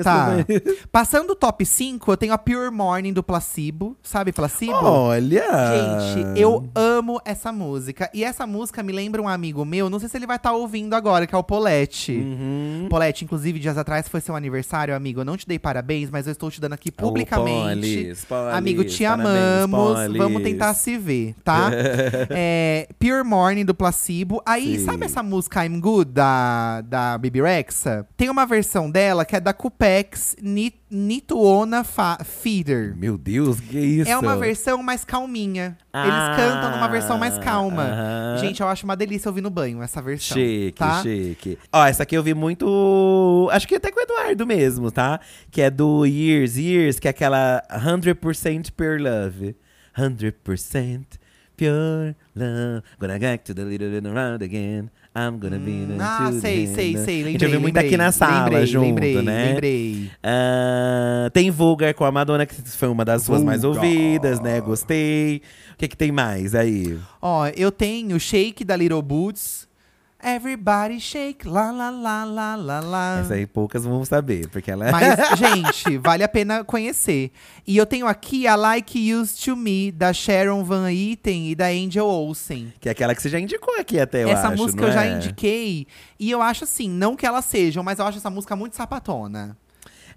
Tá. [laughs] Passando o top 5, eu tenho a Pure Morning do Placebo. Sabe Placebo? Olha! Gente, eu amo essa música. E essa música me lembra um amigo meu, não sei se ele vai estar ouvindo agora, que é o Polete. Uhum. Polete, inclusive, dias atrás foi seu aniversário, amigo. Eu não te dei parabéns, mas eu estou te dando aqui publicamente. Polis, Polis, amigo, te parabéns, amamos. Polis. Vamos tentar se ver, tá? [laughs] é, Pure Morning do Placebo. Aí, Sim. sabe essa música I'm Good da, da Bibi Rexa? Tem uma versão dela que é da Cupex Ni- Nituona Fa- Feeder. Meu Deus, que isso? É uma versão mais calminha. Ah, Eles cantam numa versão mais calma. aham. Gente, eu acho uma delícia ouvir no banho essa versão. Chique, tá? chique. Ó, essa aqui eu vi muito. Acho que até com o Eduardo mesmo, tá? Que é do Years, Years, que é aquela 100% Pure Love. 100% Pure Love. Gonna get to the little bit around again. I'm gonna be the Ah, sei, sei, sei. A Lembrei, gente ouviu muito aqui na sala lembrei, junto, lembrei, né? Lembrei. Ah, tem Vulgar com a Madonna, que foi uma das suas mais ouvidas, né? Gostei. O que, que tem mais aí? Ó, eu tenho Shake da Little Boots. Everybody shake, la la la la la la. Essa aí poucas vão saber, porque ela é. Mas, [laughs] gente, vale a pena conhecer. E eu tenho aqui a Like Used to Me, da Sharon Van Etten e da Angel Olsen. que é aquela que você já indicou aqui até, eu essa acho, música não eu já é? indiquei. E eu acho assim, não que elas sejam, mas eu acho essa música muito sapatona.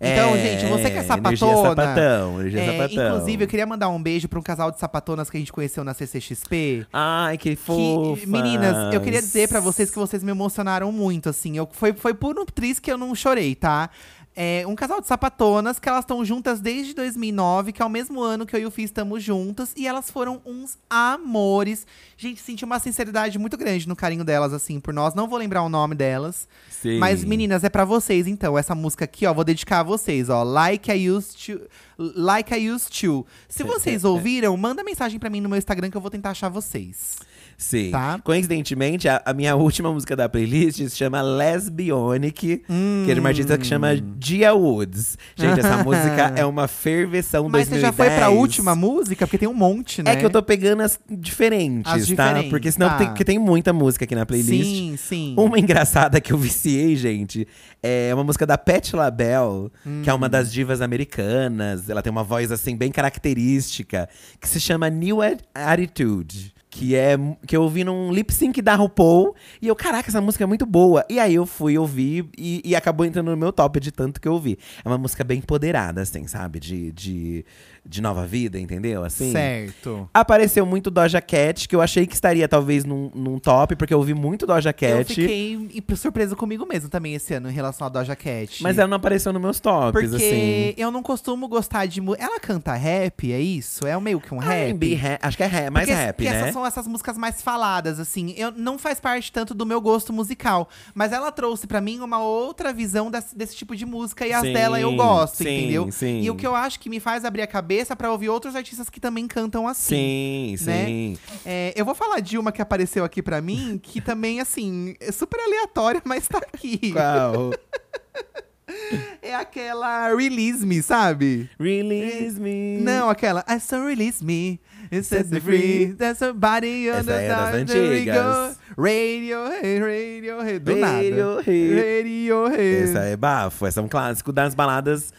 Então, É, gente, você que é sapatona. sapatão, é, sapatão. Inclusive, eu queria mandar um beijo pra um casal de sapatonas que a gente conheceu na CCXP. Ai, que fofa. meninas, eu queria dizer pra vocês que vocês me emocionaram muito, assim. Eu, foi, foi por um triz que eu não chorei, tá? É um casal de sapatonas que elas estão juntas desde 2009, que é o mesmo ano que eu e o Fih estamos juntas. E elas foram uns amores. Gente, senti uma sinceridade muito grande no carinho delas, assim, por nós. Não vou lembrar o nome delas. Sim. Mas, meninas, é pra vocês, então. Essa música aqui, ó, vou dedicar a vocês, ó. Like I used to. Like I used to. Se vocês ouviram, manda mensagem pra mim no meu Instagram que eu vou tentar achar vocês. Sim. Tá. Coincidentemente, a, a minha [laughs] última música da playlist se chama Lesbionic, que é de uma artista que chama Hum. Gia Woods. Gente, essa [laughs] música é uma ferveção Mas 2010. você já foi pra última música? Porque tem um monte, né? É que eu tô pegando as diferentes, As tá? diferentes, Porque senão tá. tem, porque tem muita música aqui na playlist. Sim, sim. Uma [laughs] engraçada que eu viciei, gente, é uma música da Patti LaBelle, que é uma Hum. das divas americanas. Ela tem uma voz assim bem característica, que se chama New At- Attitude. Que é que eu ouvi num lip sync da RuPaul. E eu, caraca, essa música é muito boa. E aí eu fui ouvir e, e acabou entrando no meu top de tanto que eu ouvi. É uma música bem empoderada, assim, sabe? De, de, de nova vida, entendeu? Assim. Certo. Apareceu muito Doja Cat, que eu achei que estaria talvez num, num top, porque eu ouvi muito Doja Cat. Eu fiquei surpresa comigo mesmo também esse ano em relação a Doja Cat. Mas ela não apareceu nos meus tops, Porque assim. eu não costumo gostar de. mu- Ela canta rap, é isso? É meio que um rap? R&B, acho que é rap, mais Porque, rap, porque né? Essas são essas músicas mais faladas, assim. Eu, não faz parte tanto do meu gosto musical. Mas ela trouxe pra mim uma outra visão desse, desse tipo de música. E as Sim, dela eu gosto, sim, entendeu? sim. E o que eu acho que me faz abrir a cabeça pra ouvir outros artistas que também cantam assim. Sim, né? sim. É, eu vou falar de uma que apareceu aqui pra mim, que também, assim, é super aleatória, mas tá aqui. Qual? [laughs] É aquela Release Me, sabe? Release me. Não, aquela I so release me. It sets me free. There's somebody on Essa the é das side. There we go. antigas. Radiohead, Radiohead. Do nada. Radiohead. Radiohead. Essa é bafo, essa é um clássico das baladas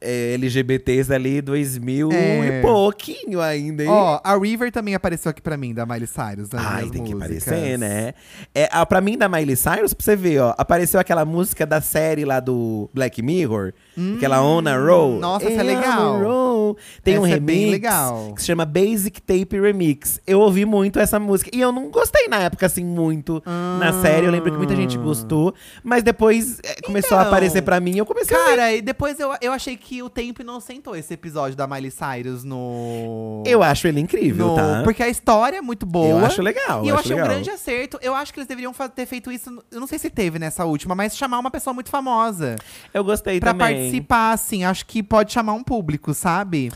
é, LGBTs ali, 2000 É. e pouquinho ainda, hein? Ó, a River também apareceu aqui pra mim, da Miley Cyrus. Ai, tem que músicas. aparecer, né? É, a, pra mim, da Miley Cyrus, pra você ver, ó. Apareceu aquela música da série lá do Black Mirror. Aquela On a Roll. Hum, nossa, essa é a legal. Roll. Tem um Essa é bem remix legal. que se chama Basic Tape Remix. Eu ouvi muito essa música. E eu não gostei na época, assim, muito na série. Eu lembro que muita gente gostou. Mas depois é, começou a Então, aparecer pra mim e eu comecei a. Cara, e depois eu, eu achei que o tempo não sentou esse episódio da Miley Cyrus no. Eu acho ele incrível, no- tá? Porque a história é muito boa. Eu acho legal, E eu acho achei legal. um grande acerto. Eu acho que eles deveriam ter feito isso. Eu não sei se teve nessa última, mas chamar uma pessoa muito famosa. Eu gostei Pra também. Participar, assim. Acho que pode chamar um público, sabe?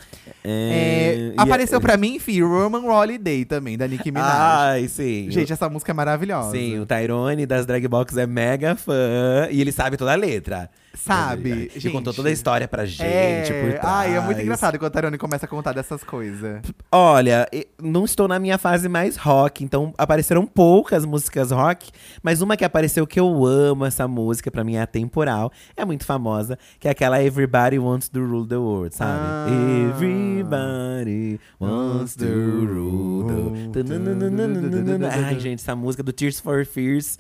É, É, apareceu pra mim, enfim, Roman Holiday também, da Nicki Minaj. Ai, sim. Gente, essa música é maravilhosa. Sim, o Tyrone das Drag Box é mega fã. E ele sabe toda a letra. Sabe, Ele gente. contou toda a história pra gente. É, por trás. ai, é muito engraçado quando a Tarone começa a contar dessas coisas. Olha, não estou na minha fase mais rock, então apareceram poucas músicas rock, mas uma que apareceu que eu amo essa música, pra mim é atemporal, é muito famosa, que é aquela Everybody Wants to Rule the World, sabe? Ah. Everybody wants to rule the world. Ai, gente, essa música do Tears for Fears.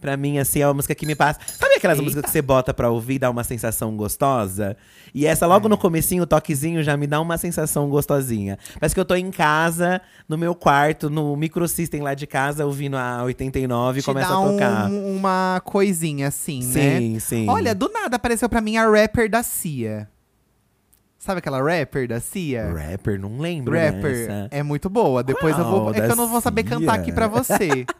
Pra mim, assim, é uma música que me passa. Sabe aquelas músicas que você bota pra ouvir e dá uma sensação gostosa? E essa, logo É. no comecinho, o toquezinho já me dá uma sensação gostosinha. Parece que eu tô em casa, no meu quarto, no microsystem lá de casa, ouvindo a 89 e começa dá a tocar. um- uma coisinha assim, né? Sim, sim. Olha, do nada apareceu pra mim a rapper da Cia. Sabe aquela rapper da Cia? Rapper, não lembro Rapper dessa. é muito boa. Depois eu vou. É que eu não vou saber Cia? cantar aqui pra você. [laughs]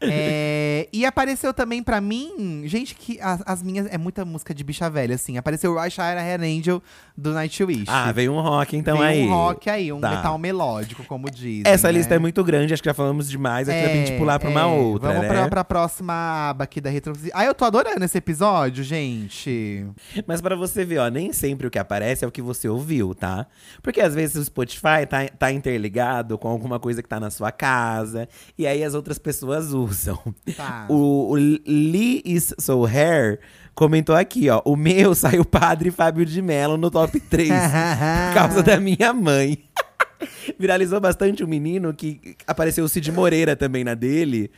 É, e apareceu também pra mim, gente, que as, as minhas. É muita música de bicha velha, assim. Apareceu o Rush Hour Head Angel do Nightwish. Ah, veio um rock então Veio aí. um rock aí, um Tá. metal melódico, como diz. Essa lista é muito grande, acho que já falamos demais, acho que dá pra gente pular pra uma outra, Vamos né? pra, pra próxima aba aqui da retro. Ah, eu tô adorando esse episódio, gente. Mas pra você ver, ó, nem sempre o que aparece é o que você ouviu, tá? Porque às vezes o Spotify tá, tá interligado com alguma coisa que tá na sua casa, e aí as outras pessoas usam. Tá. O, o Lee is so hair comentou aqui, ó. O meu [laughs] saiu o padre Fábio de Mello no top 3 por causa da minha mãe. [laughs] Viralizou bastante um menino que apareceu o Cid Moreira também na dele.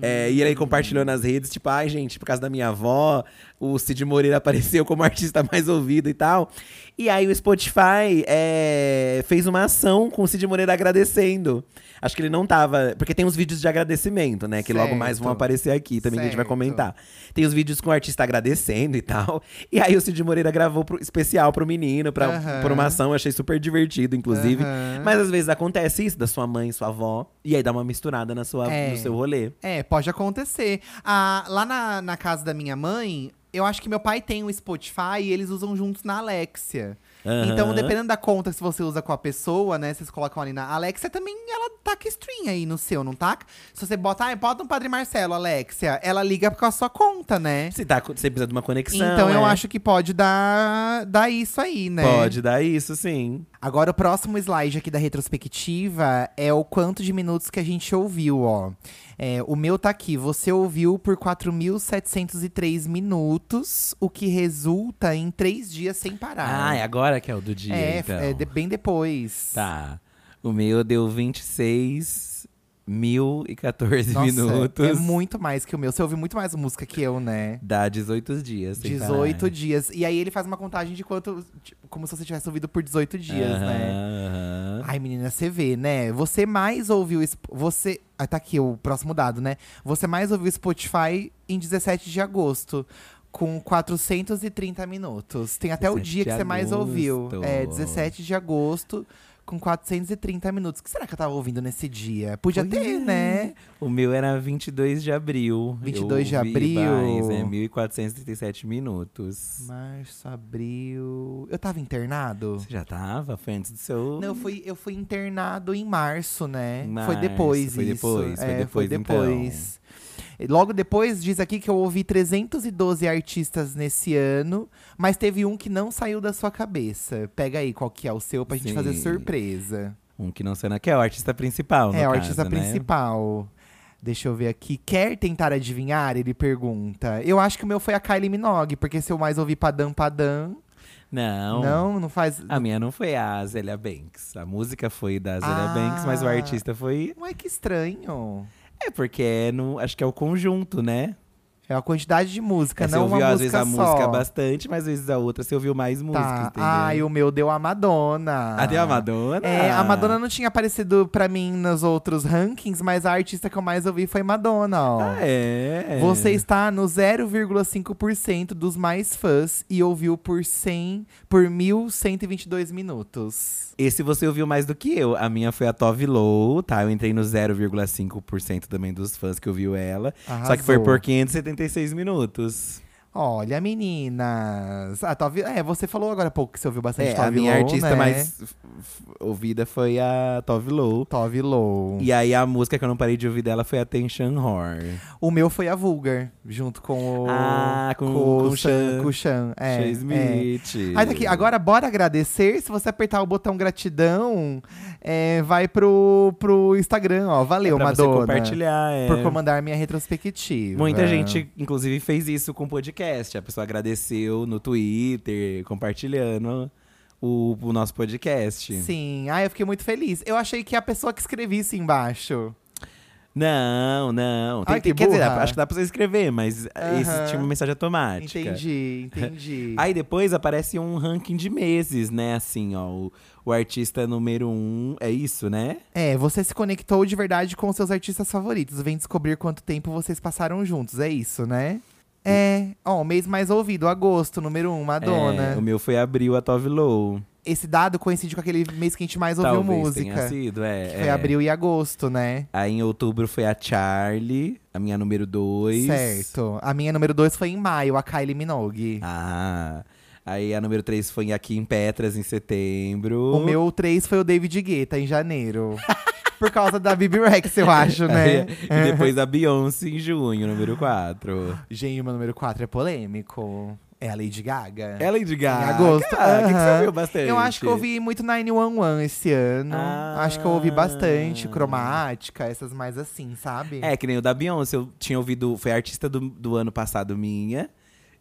É, e ele compartilhou nas redes, tipo, ai, gente, por causa da minha avó, o Cid Moreira apareceu como artista mais ouvido e tal. E aí o Spotify é, fez uma ação com o Cid Moreira agradecendo. Acho que ele não tava. Porque tem uns vídeos de agradecimento, né? Que logo mais vão Certo. aparecer aqui também, que a gente vai Certo. comentar. Tem os vídeos com o artista agradecendo e tal. E aí o Cid Moreira gravou pro, especial pro menino, pra, Aham. por uma ação. Eu achei super divertido, inclusive. Mas às vezes acontece isso da sua mãe, sua avó. E aí dá uma misturada na sua, É. no seu rolê. É, pode acontecer. Ah, lá na, na casa da minha mãe, eu acho que meu pai tem o Spotify e eles usam juntos na Alexia. Aham. Então, dependendo da conta que você usa com a pessoa, né? Vocês colocam ali na Alexia também, ela taca stream aí no seu, não taca? Se você bota, ah, bota um Padre Marcelo, Alexia, ela liga com a sua conta, né? Se tá, você precisa de uma conexão. Então eu é. acho que pode dar, dar isso aí, né? Pode dar isso, sim. Agora o próximo slide aqui da retrospectiva é o quanto de minutos que a gente ouviu, ó. É, o meu tá aqui. Você ouviu por 4.703 minutos, o que resulta em três dias sem parar. Ah, é agora que é o do dia, É, então. é de- bem depois. Tá. O meu deu 26.014 Nossa, minutos. É muito mais que o meu. Você ouviu muito mais música que eu, né? Dá 18 dias. sem 18 parar. dias. E aí ele faz uma contagem de quanto. tipo, como se você tivesse ouvido por 18 dias, né? Ai, menina, você vê, né? Você mais ouviu. Você. Ah, tá aqui o próximo dado, né? Você mais ouviu Spotify em 17 de agosto. Com 430 minutos. Tem até o 17 dia que você mais ouviu. É, 17 de agosto, com 430 minutos. O que será que eu tava ouvindo nesse dia? Podia Pois ter, é. né? O meu era 22 de abril. 22 de Eu ouvi abril. Mais, é 1.437 minutos. Março, abril. Eu tava internado? Você já tava? Foi antes do seu. Não, eu fui, eu fui internado em março, né? Em foi março, depois foi isso. depois, foi é, depois, foi depois. E Logo depois, diz aqui que eu ouvi 312 artistas nesse ano, mas teve um que não saiu da sua cabeça. Pega aí qual que é o seu pra gente Sim. fazer surpresa. Um que não sei na que é o artista principal, é, o caso, artista né? principal. Deixa eu ver aqui. Quer tentar adivinhar? Ele pergunta. Eu acho que o meu foi a Kylie Minogue, porque se eu mais ouvi Padam Padam. Não. Não, não faz. A minha não foi a Azélia Banks. A música foi da Azélia Ah. Banks, mas o artista foi. Ué, que estranho. É, porque é no, acho que é o conjunto, né? É a quantidade de música, é, não uma música só. Você ouviu, às vezes, a música é bastante, mas às vezes a outra você ouviu mais música, tá. entendeu? Ah, e o meu deu a Madonna. Ah, deu a Madonna? É, a Madonna não tinha aparecido pra mim nos outros rankings, mas a artista que eu mais ouvi foi Madonna, ó. Ah, é? Você está no 0,5% dos mais fãs e ouviu por 100, por 1.122 minutos. Esse você ouviu mais do que eu. A minha foi a Tove Low, tá? Eu entrei no 0,5% também dos fãs que ouviu ela. Arrasou. Só que foi por 570 76 minutos. Olha, meninas. Ah, tá Tove... É, você falou agora há pouco que você ouviu bastante é, Tove A minha Low, artista né? mais ouvida foi a Tove Low. Tove Low. E aí a música que eu não parei de ouvir dela foi a Tension Horror. O meu foi a Vulgar, junto com o. Ah, com, com, o Chan. Com o Chan. É, é. Smith. É. Mas aqui, agora bora agradecer. Se você apertar o botão gratidão, é, vai pro, pro Instagram, ó. Valeu, É pra você Madonna. compartilhar, é. Por comandar minha retrospectiva. Muita gente, inclusive, fez isso com o podcast. A pessoa agradeceu no Twitter, compartilhando o, o nosso podcast. Sim, ah, eu fiquei muito feliz. Eu achei que a pessoa que escrevia isso embaixo. Não, não. Tem, Ai, tem- que quer dizer, acho que dá pra você escrever, mas esse tinha uma mensagem automática. Entendi, entendi. [laughs] Aí depois aparece um ranking de meses, né? Assim, ó. O, o artista número um. É isso, né? É, você se conectou de verdade com seus artistas favoritos. Vem descobrir quanto tempo vocês passaram juntos. É isso, né? É. Ó, o mês mais ouvido, agosto, número um, Madonna. É, o meu foi abril, a Tove Low. Esse dado coincide com aquele mês que a gente mais ouviu Talvez tenha música. sido, é. Que foi é. abril e agosto, né? Aí em outubro foi a Charlie, a minha número dois. Certo. A minha número 2 foi em maio, a Kylie Minogue. Ah. Aí a número 3 foi aqui em Petras, em setembro. O meu 3 foi o David Guetta, em janeiro. [laughs] Por causa da Bibi Rex, eu acho, né? [laughs] e depois a Beyoncé em junho, número 4. Gente, o meu número 4 é polêmico. É a Lady Gaga. É Lady Gaga. Em agosto. Ah, o que, que você ouviu bastante? Eu acho que eu ouvi muito 911 esse ano. Ah. Acho que eu ouvi bastante. Cromática, essas mais assim, sabe? É, que nem o da Beyoncé. Eu tinha ouvido. Foi a artista do, do ano passado minha.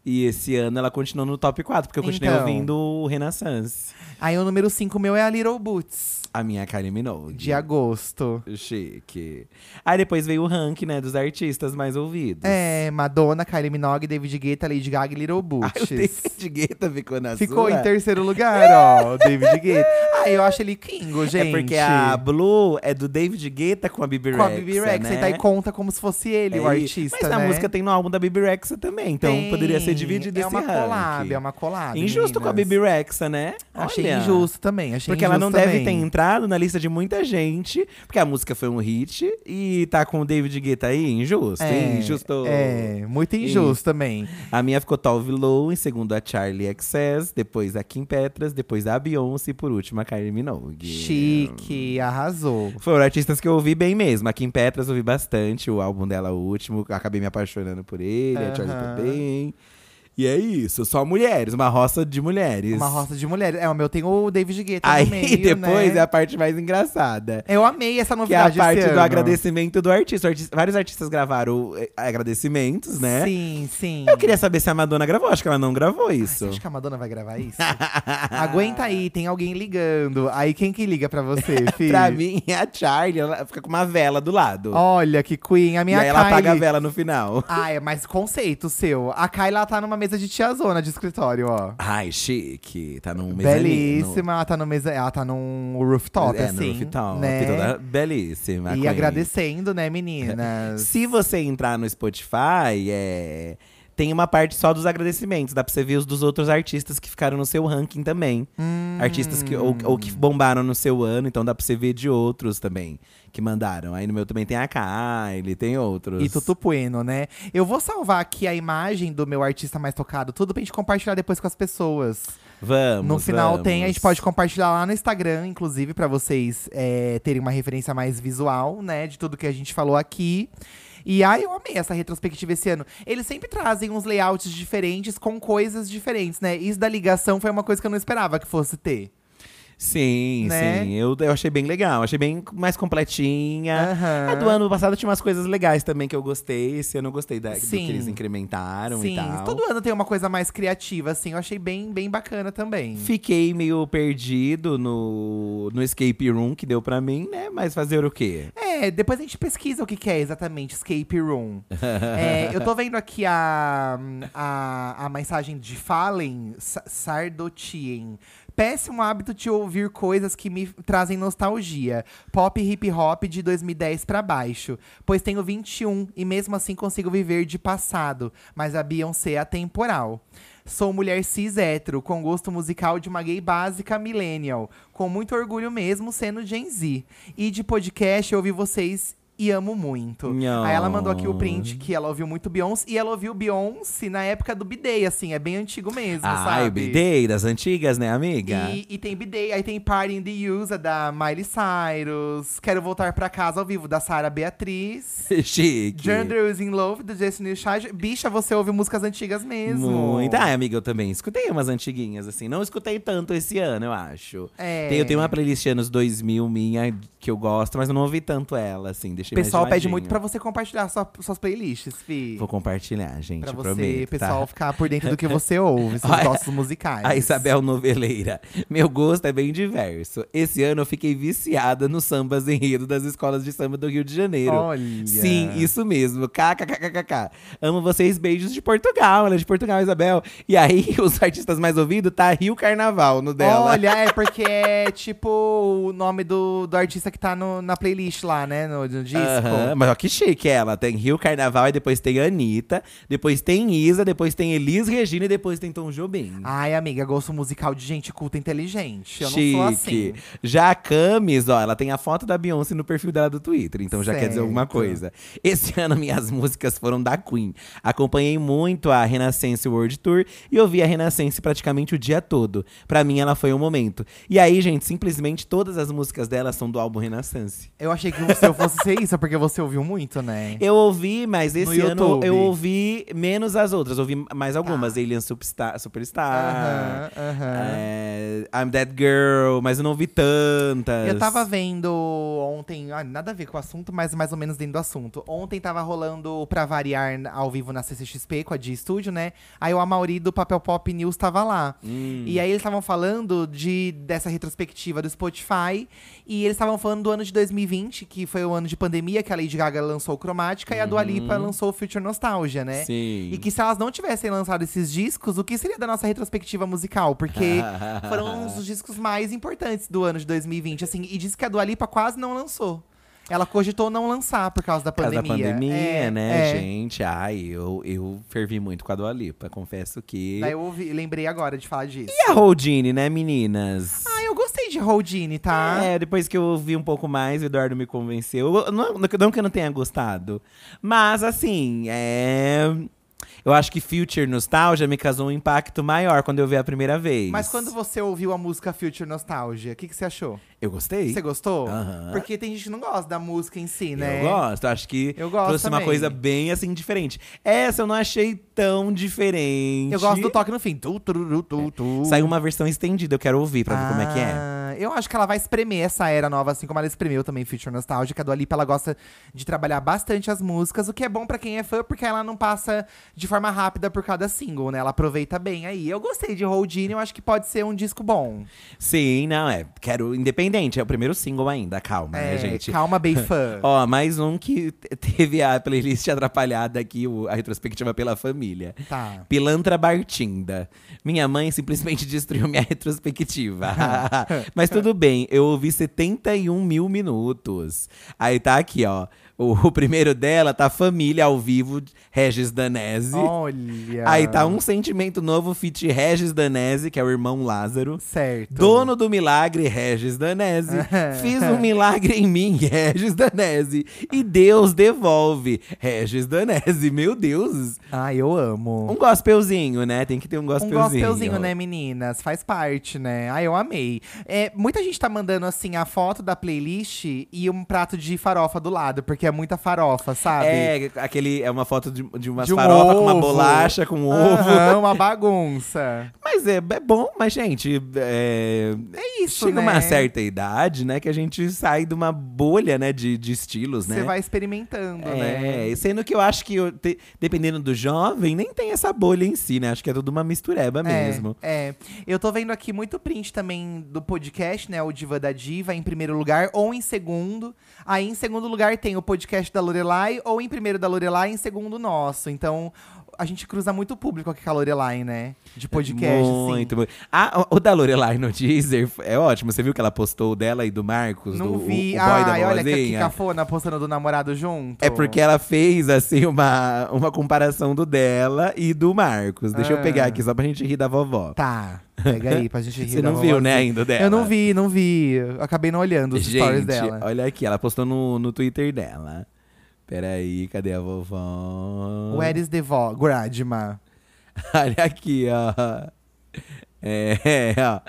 E esse ano ela continuou no top 4, porque eu continuei Então. ouvindo o Renaissance. Aí o número 5 meu é a Little Boots, A minha Kylie Minogue. de agosto. Chique. Aí depois veio o ranking, né, dos artistas mais ouvidos. É, Madonna, Kylie Minogue, David Guetta, Lady Gaga e Little [laughs] Ai, Boots. o David Guetta ficou na Ficou sua. em terceiro lugar, ó, o [laughs] David Guetta. Ah, eu acho ele kingo, gente. É porque a Blue é do David Guetta com a Bibi Com a Bibi Rexa, né? e daí conta como se fosse ele, o É, e- artista, Mas a né? música tem no álbum da Bibi Rexa também, então Tem, poderia ser dividido É esse uma ranking. collab, é uma collab, Injusto com a meninas. Bibi Rexa, né? Achei Olha. injusto também, achei Porque ela não injusto deve também. ter entrado na lista de muita gente, porque a música foi um hit e tá com o David Guetta aí, injusto, É, injusto. É, muito injusto também. A minha ficou Tove Lo, em segundo a Charlie XS, depois a Kim Petras, depois a Beyoncé e por último a Kylie Minogue. Chique, arrasou. Foram artistas que eu ouvi bem mesmo. A Kim Petras ouvi bastante, o álbum dela, o último. Acabei me apaixonando por ele, a Charlie também. E é isso, só mulheres, uma roça de mulheres. Uma roça de mulheres. É, o meu tem o David Guetta Aí no meio, [laughs] depois né? é a parte mais engraçada. Eu amei essa Que é a novidade parte do ano. agradecimento do artista. Artista- Vários artistas gravaram eh, agradecimentos, né? Sim, sim. Eu queria saber se a Madonna gravou, acho que ela não gravou Ai, isso. Você acha que a Madonna vai gravar isso? [laughs] Aguenta aí, tem alguém ligando. Aí quem que liga pra você, [laughs] filho? pra mim, é a Charlie, ela fica com uma vela do lado. Olha que queen, a e minha aí ela Kylie. apaga a vela no final. Ah, é mais conceito seu. A Kylie, ela tá numa mesa de tiazona de escritório, ó. Ai, chique. Tá num mezanino. Belíssima, ela tá, no mesa, ela tá num rooftop, é, assim. no rooftop, né? toda belíssima. E agradecendo, né, meninas? [laughs] Se você entrar no Spotify, é, tem uma parte só dos agradecimentos. Dá pra você ver os dos outros artistas que ficaram no seu ranking também. Hum. Artistas que, ou, ou que bombaram no seu ano, então dá pra você ver de outros também que mandaram. Aí no meu também tem a Kylie, tem outros. E Tutu Bueno, né? Eu vou salvar aqui a imagem do meu artista mais tocado, tudo pra gente compartilhar depois com as pessoas. Vamos. no final vamos. tem, a gente pode compartilhar lá no Instagram, inclusive, pra vocês é, terem uma referência mais visual, né? De tudo que a gente falou aqui. E ai, eu amei essa retrospectiva esse ano. Eles sempre trazem uns layouts diferentes com coisas diferentes, né? Isso da ligação foi uma coisa que eu não esperava que fosse ter. Sim, né? sim. Eu, eu achei bem legal. Achei bem mais completinha. Aham. A do ano passado tinha umas coisas legais também que eu gostei. Esse ano eu gostei da, do que eles incrementaram Sim, e tal. todo ano tem uma coisa mais criativa, assim. Eu achei bem, bem bacana também. Fiquei meio perdido no, no escape room que deu pra mim, né? Mas fazer o quê? É, depois a gente pesquisa o que, que é exatamente escape room. É, [laughs] eu tô vendo aqui a, a, a mensagem de Fallen Sa- Sardotien. Péssimo hábito de ouvir coisas que me trazem nostalgia. Pop e hip hop de 2010 pra baixo. Pois tenho 21 e mesmo assim consigo viver de passado. Mas a Beyoncé é atemporal. Sou mulher cis hétero, com gosto musical de uma gay básica millennial. Com muito orgulho mesmo sendo Gen Z. E de podcast eu ouvi vocês e amo muito. Nham. Aí ela mandou aqui o print que ela ouviu muito Beyoncé. E ela ouviu Beyoncé na época do B-Day, assim. É bem antigo mesmo, Ai, sabe? o B-Day das antigas, né, amiga? E, e tem B-Day, aí tem Party in the USA da Miley Cyrus. Quero voltar pra casa ao vivo da Sarah Beatriz. [laughs] Chique. Gender is in Love do Destiny Child. Bicha, você ouve músicas antigas mesmo. Muito. Ah, amiga, eu também escutei umas antiguinhas, assim. Não escutei tanto esse ano, eu acho. É. Tem, eu tenho uma playlist anos 2000 minha que eu gosto, mas eu não ouvi tanto ela, assim. O Mais pessoal de pede muito pra você compartilhar sua- suas playlists, fi. Vou compartilhar, gente, Pra você, prometo, pessoal, tá? ficar por dentro do que você [laughs] ouve, seus Olha, gostos musicais. A Isabel Noveleira. Meu gosto é bem diverso. Esse ano eu fiquei viciada nos sambas enredo das escolas de samba do Rio de Janeiro. Olha. Sim, isso mesmo. KKKKK. Amo vocês, beijos de Portugal. Ela é de Portugal, Isabel. E aí, [laughs] os artistas mais ouvidos tá Rio Carnaval no dela. Olha, é porque é tipo o nome do, do artista que tá no- na playlist lá, né? No, no disco. Aham, Mas ó, que chique ela. Tem Rio Carnaval, e depois tem Anitta, depois tem Isa, depois tem Elis Regina e depois tem Tom Jobim. Ai, amiga, gosto musical de gente culta e inteligente. Eu Chique. não sou assim. Já a Camis, ó, ela tem a foto da Beyoncé no perfil dela do Twitter, então já quer dizer alguma Certo. coisa. Esse [laughs] ano minhas músicas foram da Queen. Acompanhei muito a Renascença World Tour e ouvi a Renascença praticamente o dia todo. Pra mim ela foi um momento. E aí, gente, simplesmente todas as músicas dela são do álbum Renascença. Eu achei que o seu fosse ser isso, porque você ouviu muito, né? Eu ouvi, mas esse No ano YouTube. eu ouvi menos as outras. Ouvi mais algumas. Alien Superstar. Superstar Aham, aham. é, I'm That Girl, mas eu não ouvi tantas. Eu tava vendo ontem, ah, nada a ver com o assunto, mas mais ou menos dentro do assunto. Ontem tava rolando Pra Variar ao vivo na CCXP com a G Studio, né? Aí o Amauri do Papel Pop News tava lá. Hum. E aí eles estavam falando de, dessa retrospectiva do Spotify. E eles estavam falando do ano de 2020, que foi o ano de pandemia, que a Lady Gaga lançou o Cromática e a Dua Lipa lançou o Future Nostalgia, né? Uhum. Sim. E que se elas não tivessem lançado esses discos, o que seria da nossa retrospectiva musical? Porque [laughs] foram uns dos discos mais importantes do ano de 2020, assim. E diz que a Dua Lipa quase não lançou. Ela cogitou não lançar por causa da Por causa pandemia. da pandemia, É, né, é. gente? Ai, eu, eu fervi muito com a Dua Lipa, confesso que. Daí eu ouvi- lembrei agora de falar disso. E a Houdini, né, meninas? Ah, eu gostei de Houdini, tá? É, depois que eu ouvi um pouco mais, o Eduardo me convenceu. Eu- Não, não que eu não tenha gostado. Mas, assim, é. Eu acho que Future Nostalgia me causou um impacto maior quando eu vi a primeira vez. Mas quando você ouviu a música Future Nostalgia, o que, que você achou? Eu gostei. Você gostou? Aham. Porque tem gente que não gosta da música em si, né? Eu gosto, acho que Eu gosto trouxe uma também. coisa bem assim diferente. Essa eu não achei tão diferente. Eu gosto do toque no fim. Tu, tu, tu, tu. Saiu uma versão estendida, eu quero ouvir pra ver como é que é. Ah, Eu acho que ela vai espremer essa era nova, assim como ela espremeu também Future Nostalgia. A Dua Lipa, ela gosta de trabalhar bastante as músicas, o que é bom pra quem é fã, porque ela não passa de forma rápida por cada single, né? Ela aproveita bem aí. Eu gostei de Houdini, eu acho que pode ser um disco bom. Sim, não, é. Quero independente, é o primeiro single ainda, calma, né, É, gente? calma, bem [laughs] fã. Ó, mais um que te- teve a playlist atrapalhada aqui, a retrospectiva pela família. Tá. Pilantra Bartinda. Minha mãe simplesmente [laughs] destruiu minha retrospectiva. [laughs] Mas tudo bem, eu ouvi 71 mil minutos. Aí tá aqui, ó. O, [laughs] o primeiro dela tá Família ao vivo, Regis Danese. Olha. Aí tá Um Sentimento Novo, feat Regis Danese, que é o irmão Lázaro. Certo. Dono do milagre, Regis Danese. [laughs] Fiz um milagre em mim, [laughs] Regis Danese. E Deus devolve, Regis Danese. Meu Deus. Ah, eu amo. Um gospelzinho, né? Tem que ter um Um gospelzinho. gospelzinho, né, meninas? Faz parte, né? Ah, eu amei. É, muita gente tá mandando, assim, a foto da playlist e um prato de farofa do lado, porque é muita farofa, sabe? É, aquele, é uma foto de, de umas De um farofas com uma ovo. bolacha, com ovo. Aham, [laughs] uma bagunça. Mas é, é bom, mas, gente, é, É isso, chega né? uma certa idade, né, que a gente sai de uma bolha, né, de, de estilos, né? Você vai experimentando, né? É, sendo que eu acho que, eu te- dependendo do jovem, nem tem essa bolha em si, né? Acho que é tudo uma mistureba mesmo. É, é. Eu tô vendo aqui muito print também do podcast, né? O Diva da Diva, em primeiro lugar, ou em segundo. Aí, em segundo lugar, tem o podcast da Lorelai, ou em primeiro da Lorelai, em segundo nosso. Então, a gente cruza muito público aqui com a Lorelai, né? De podcast, Muito, assim. muito. Ah, o da Lorelai no teaser é ótimo. Você viu que ela postou o dela e do Marcos? Não do, vi. O, o boy da Ai, olha que, que cafona postando do namorado junto. É porque ela fez, assim, uma, uma comparação do dela e do Marcos. Deixa eu Ah. pegar aqui, só pra gente rir da vovó. Tá, pega aí pra gente [laughs] rir Você da não viu, né, vovozinha. ainda dela? Eu não vi, não vi. Eu acabei não olhando os stories Gente, dela. olha aqui, ela postou no, no Twitter dela. Peraí, cadê a vovó? Where is the vo? Gradma. [laughs] Olha aqui, ó. É, ó.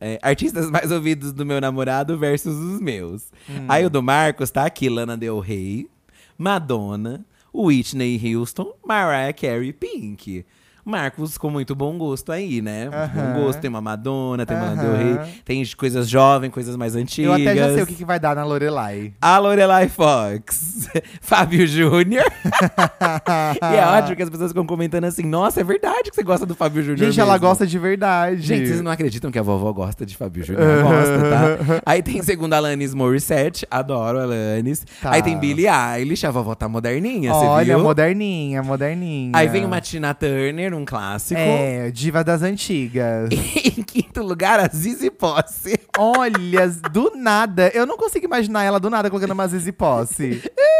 É, artistas mais ouvidos do meu namorado versus os meus. Hum. Aí o do Marcos tá aqui: Lana Del Rey, Madonna, Whitney Houston, Mariah Carey, Pink. Marcos com muito bom gosto aí, né? Bom gosto, tem uma Madonna, tem uma. Del Rey, tem coisas jovens, coisas mais antigas. Eu até já sei o que, que vai dar na Lorelai. A Lorelai Fox, [laughs] Fábio Júnior. [laughs] e é ótimo que as pessoas ficam comentando assim: nossa, é verdade que você gosta do Fábio Júnior. Gente, ela mesmo." gosta de verdade. Gente, vocês não acreditam que a vovó gosta de Fábio Júnior? Gosta, tá? [laughs] Aí tem segundo Alanis Morissette, adoro Alanis. Tá. Aí tem Billie Eilish, a vovó tá moderninha, você Olha, viu? moderninha, moderninha. Aí vem uma Tina Turner, um clássico. É, diva das antigas. [laughs] quinto lugar, a Zizi Posse. Olha, do nada. Eu não consigo imaginar ela do nada colocando uma Zizi Posse. [laughs]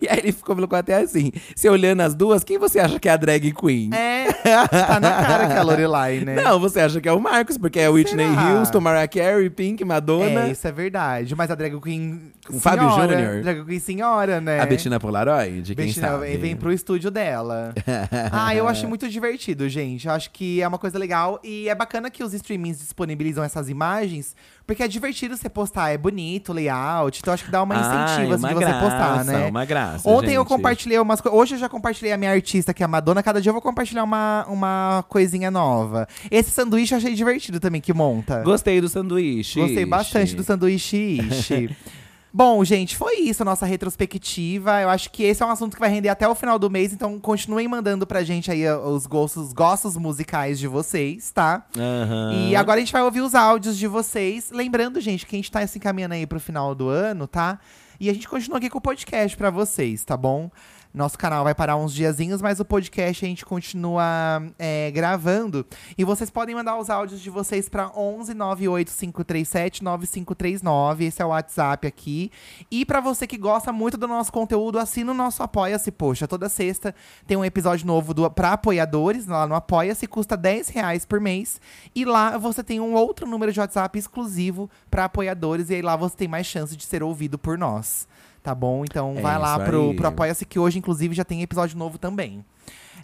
E aí ele ficou colocou até assim: você olhando as duas, quem você acha que é a drag queen? É, tá na cara que é a Lorelai, né? Não, você acha que é o Marcos, porque é Whitney Será? Houston, Mariah Carey, Pink, Madonna. É, isso é verdade. Mas a drag queen Com Fábio Júnior. Drag queen senhora, né? A Bettina Polaroid, quem Bettina sabe? vem pro estúdio dela. [laughs] ah, eu achei muito divertido. gente. Eu acho que é uma coisa legal. E é bacana que os streamings disponibilizam essas imagens, porque é divertido você postar, é bonito, layout. Então acho que dá uma incentiva assim, de uma você graça, postar, né? Uma graça. Ontem eu gente. compartilhei umas coisas. Hoje eu já compartilhei a minha artista, que é a Madonna. Cada dia eu vou compartilhar uma, uma coisinha nova. Esse sanduíche eu achei divertido também, que monta. Gostei do sanduíche. Gostei bastante do sanduíche ishi. [laughs] Bom, gente, foi isso a nossa retrospectiva. Eu acho que esse é um assunto que vai render até o final do mês, então continuem mandando pra gente aí os gostos, gostos musicais de vocês, tá? Aham. E agora a gente vai ouvir os áudios de vocês. Lembrando, gente, que a gente tá se encaminhando aí pro final do ano, tá? E a gente continua aqui com o podcast pra vocês, tá bom? Nosso canal vai parar uns diazinhos, mas o podcast a gente continua é, gravando. E vocês podem mandar os áudios de vocês pra 11 98537 9539. Esse é o WhatsApp aqui. E pra você que gosta muito do nosso conteúdo, assina o nosso Apoia-se. Poxa, toda sexta tem um episódio novo do, pra apoiadores lá no Apoia-se. Custa 10 reais por mês. E lá você tem um outro número de WhatsApp exclusivo pra apoiadores. E aí lá você tem mais chance de ser ouvido por nós. Tá bom? Então É vai lá pro, aí. pro Apoia-se, que hoje, inclusive, já tem episódio novo também.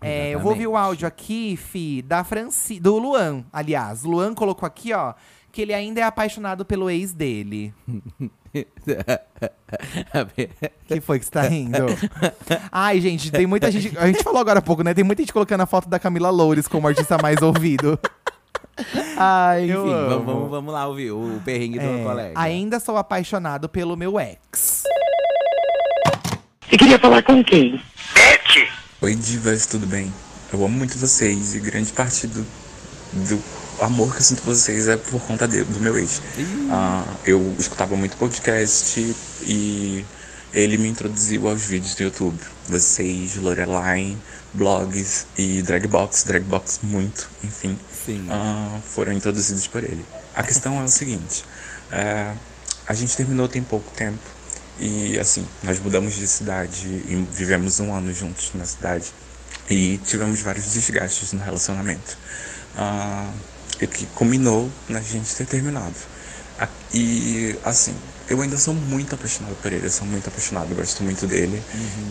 É, eu vou ouvir o áudio aqui, Fi, da Franci, do Luan, aliás. Luan colocou aqui, ó, que ele ainda é apaixonado pelo ex dele. [laughs] que foi que você tá rindo? Ai, gente, tem muita gente. A gente falou agora há pouco, né? Tem muita gente colocando a foto da Camila Loures como artista mais ouvido. Ai, enfim, amo. vamos, vamos, vamos lá ouvir o perrengue do É, meu colega. ainda sou apaixonado pelo meu ex. Você queria falar com quem? Oi divas, tudo bem? Eu amo muito vocês e grande parte do, do amor que eu sinto por vocês é por conta de- do meu ex. Ah, eu escutava muito podcast e ele me introduziu aos vídeos do YouTube. Vocês, Lorelai, blogs e Dragbox, Dragbox muito, enfim. Sim. ah, foram introduzidos por ele. A questão é o seguinte, é, a gente terminou tem pouco tempo e assim, nós mudamos de cidade e vivemos um ano juntos na cidade e tivemos vários desgastes no relacionamento. Ah, e que culminou na gente ter terminado. A- E assim, eu ainda sou muito apaixonado por ele, eu sou muito apaixonado, gosto muito dele.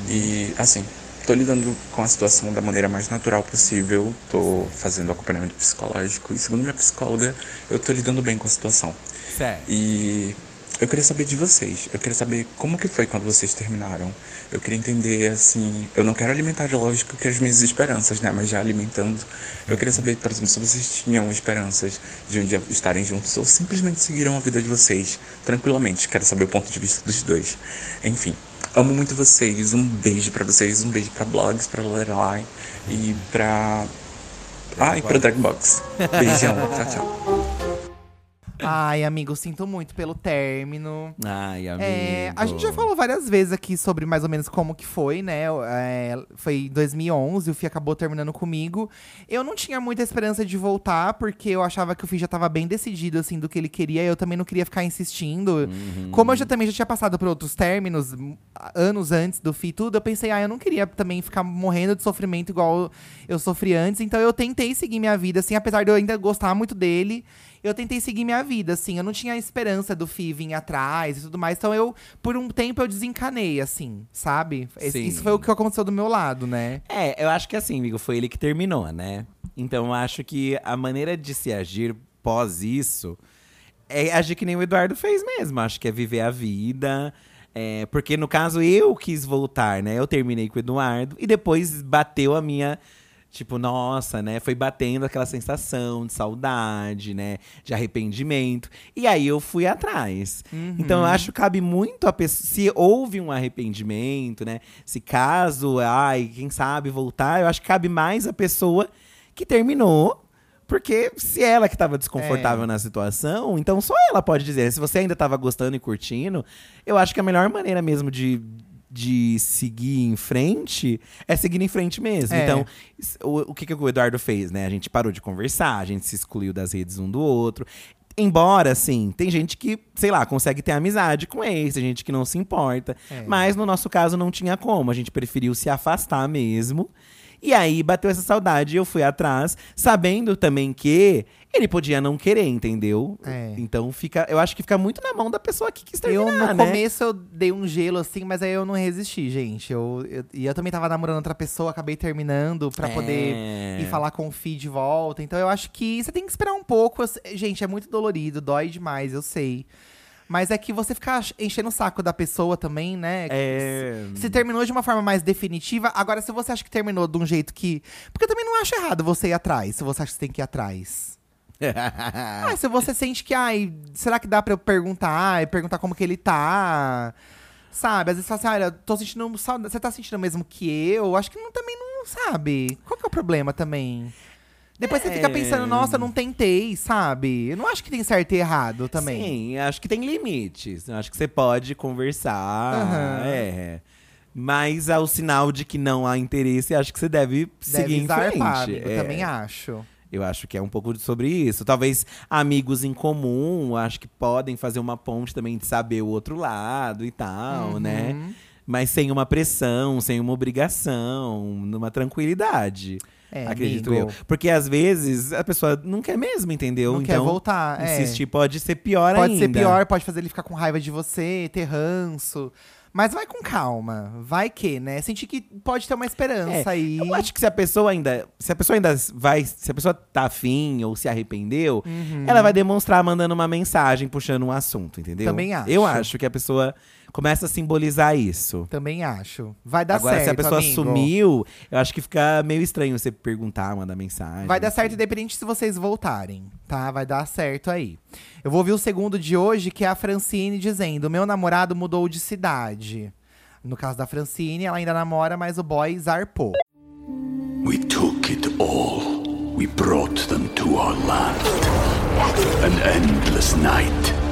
E assim, tô lidando com a situação da maneira mais natural possível, tô fazendo acompanhamento psicológico e segundo minha psicóloga, eu tô lidando bem com a situação. Certo. E eu queria saber de vocês. Eu queria saber como que foi quando vocês terminaram. Eu queria entender, assim, eu não quero alimentar, lógico, que as minhas esperanças, né? Mas já alimentando, eu queria saber, por exemplo, se vocês tinham esperanças de um dia estarem juntos ou simplesmente seguiram a vida de vocês tranquilamente. Quero saber o ponto de vista dos dois. Enfim, amo muito vocês. Um beijo pra vocês, um beijo pra blogs, pra Lorelai e pra. Ah, e pra Dragbox. Beijão, [laughs] tchau, tchau. Ai, amigo, sinto muito pelo término. Ai, amigo. É, a gente já falou várias vezes aqui sobre mais ou menos como que foi, né? É, foi em 2011, o Fih acabou terminando comigo. Eu não tinha muita esperança de voltar, porque eu achava que o Fih já tava bem decidido, assim, do que ele queria. Eu também não queria ficar insistindo. Como eu já também já tinha passado por outros términos, anos antes do Fih tudo, eu pensei, ah, eu não queria também ficar morrendo de sofrimento igual eu sofri antes. Então eu tentei seguir minha vida, assim, apesar de eu ainda gostar muito dele. Eu tentei seguir minha vida, assim. Eu não tinha a esperança do Fi vir atrás e tudo mais. Então eu, por um tempo, eu desencanei, assim, sabe? Sim. Isso foi o que aconteceu do meu lado, né? É, eu acho que assim, amigo, foi ele que terminou, né? Então eu acho que a maneira de se agir pós isso é agir que nem o Eduardo fez mesmo. Acho que é viver a vida. É, porque no caso eu quis voltar, né? Eu terminei com o Eduardo e depois bateu a minha. Tipo, nossa, né? Foi batendo aquela sensação de saudade, né? De arrependimento. E aí eu fui atrás. Então eu acho que cabe muito a pessoa. Se houve um arrependimento, né? Se caso, ai, quem sabe voltar, eu acho que cabe mais a pessoa que terminou. Porque se ela que estava desconfortável É. na situação, então só ela pode dizer. Se você ainda estava gostando e curtindo, eu acho que a melhor maneira mesmo de, de seguir em frente é seguir em frente mesmo. É. Então, o, o que, que o Eduardo fez, né? A gente parou de conversar, a gente se excluiu das redes um do outro. Embora, assim, tem gente que, sei lá, consegue ter amizade com ex, tem gente que não se importa. É. Mas no nosso caso não tinha como. A gente preferiu se afastar mesmo. E aí bateu essa saudade e eu fui atrás, sabendo também que ele podia não querer, entendeu? É. Então fica, eu acho que fica muito na mão da pessoa que quis Eu, terminar, no né? começo, eu dei um gelo, assim, mas aí eu não resisti, gente. Eu, eu- e eu também tava namorando outra pessoa, acabei terminando pra poder É. ir falar com o Fih de volta. Então eu acho que você tem que esperar um pouco. Eu Gente, é muito dolorido, dói demais, eu sei. Mas é que você ficar enchendo o saco da pessoa também, né? É. Se, se terminou de uma forma mais definitiva, agora se você acha que terminou de um jeito que. Porque eu também não acho errado você ir atrás, se você acha que você tem que ir atrás. [laughs] Ah, se você sente que, ai, será que dá pra eu perguntar? E perguntar como que ele tá? Sabe? Às vezes você fala assim, olha, tô sentindo saudade. Você tá sentindo o mesmo que eu? Acho que não, também não sabe. Qual que é o problema também? Depois você fica É. pensando, nossa, não tentei, sabe? Eu não acho que tem certo e errado também. Sim, acho que tem limites. Eu acho que você pode conversar. Aham. É. Mas ao sinal de que não há interesse, acho que você deve, seguir Deve em zarpar, frente. amigo, É. também acho. Eu acho que é um pouco sobre isso. Talvez amigos em comum, acho que podem fazer uma ponte também de saber o outro lado e tal, Uhum. né? Mas sem uma pressão, sem uma obrigação, numa tranquilidade. É, acredito amigo. eu. Porque às vezes a pessoa não quer mesmo, entendeu? Não quer então, voltar, é. insistir pode ser pior Pode ainda. ser pior, pode fazer ele ficar com raiva de você, ter ranço. Mas vai com calma. Vai que, né? Sentir que pode ter uma esperança aí. É, Eu acho que se a pessoa ainda. Se a pessoa ainda vai. Se a pessoa tá afim ou se arrependeu, Uhum. ela vai demonstrar mandando uma mensagem, puxando um assunto, entendeu? Também acho. Eu acho que a pessoa começa a simbolizar isso. Também acho. Vai dar Agora, certo. se a pessoa amigo. sumiu, eu acho que fica meio estranho você perguntar, mandar mensagem. Vai dar assim. certo independente se vocês voltarem, tá? Vai dar certo aí. Eu vou ouvir o segundo de hoje, que é a Francine dizendo: Meu namorado mudou de cidade. No caso da Francine, ela ainda namora, mas o boy zarpou. We took it all. We brought them to our land. An endless night,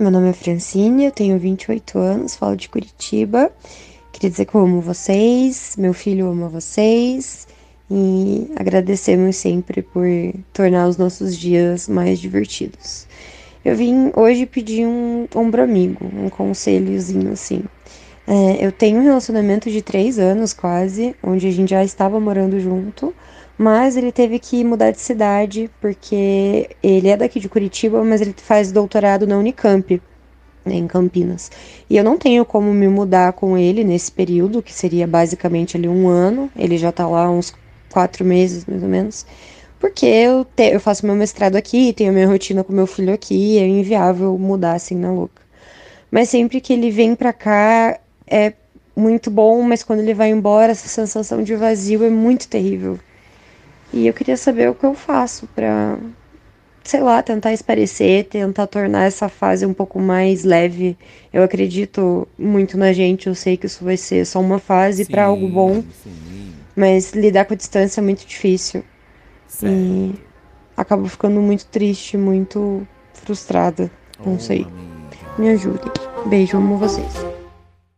Meu nome é Francine, eu tenho 28 anos, falo de Curitiba. Queria dizer que eu amo vocês, meu filho ama vocês e agradecemos sempre por tornar os nossos dias mais divertidos. Eu vim hoje pedir um ombro amigo, um conselhozinho assim. É, eu tenho um relacionamento de três anos quase, onde a gente já estava morando junto, mas ele teve que mudar de cidade porque ele é daqui de Curitiba, mas ele faz doutorado na Unicamp, né, em Campinas. E eu não tenho como me mudar com ele nesse período, que seria basicamente ali um ano. Ele já tá lá uns quatro meses, mais ou menos. Porque eu, te- eu faço meu mestrado aqui, tenho minha rotina com meu filho aqui, é inviável mudar assim na louca. Mas sempre que ele vem pra cá é muito bom, mas quando ele vai embora, essa sensação de vazio é muito terrível. E eu queria saber o que eu faço pra, sei lá, tentar esparecer, tentar tornar essa fase um pouco mais leve. Eu acredito muito na gente, eu sei que isso vai ser só uma fase pra algo bom, Sim, mas lidar com a distância é muito difícil. certo. E acabo ficando muito triste, muito frustrada. Não Oh, sei. amiga. Me ajudem. Beijo, amo vocês.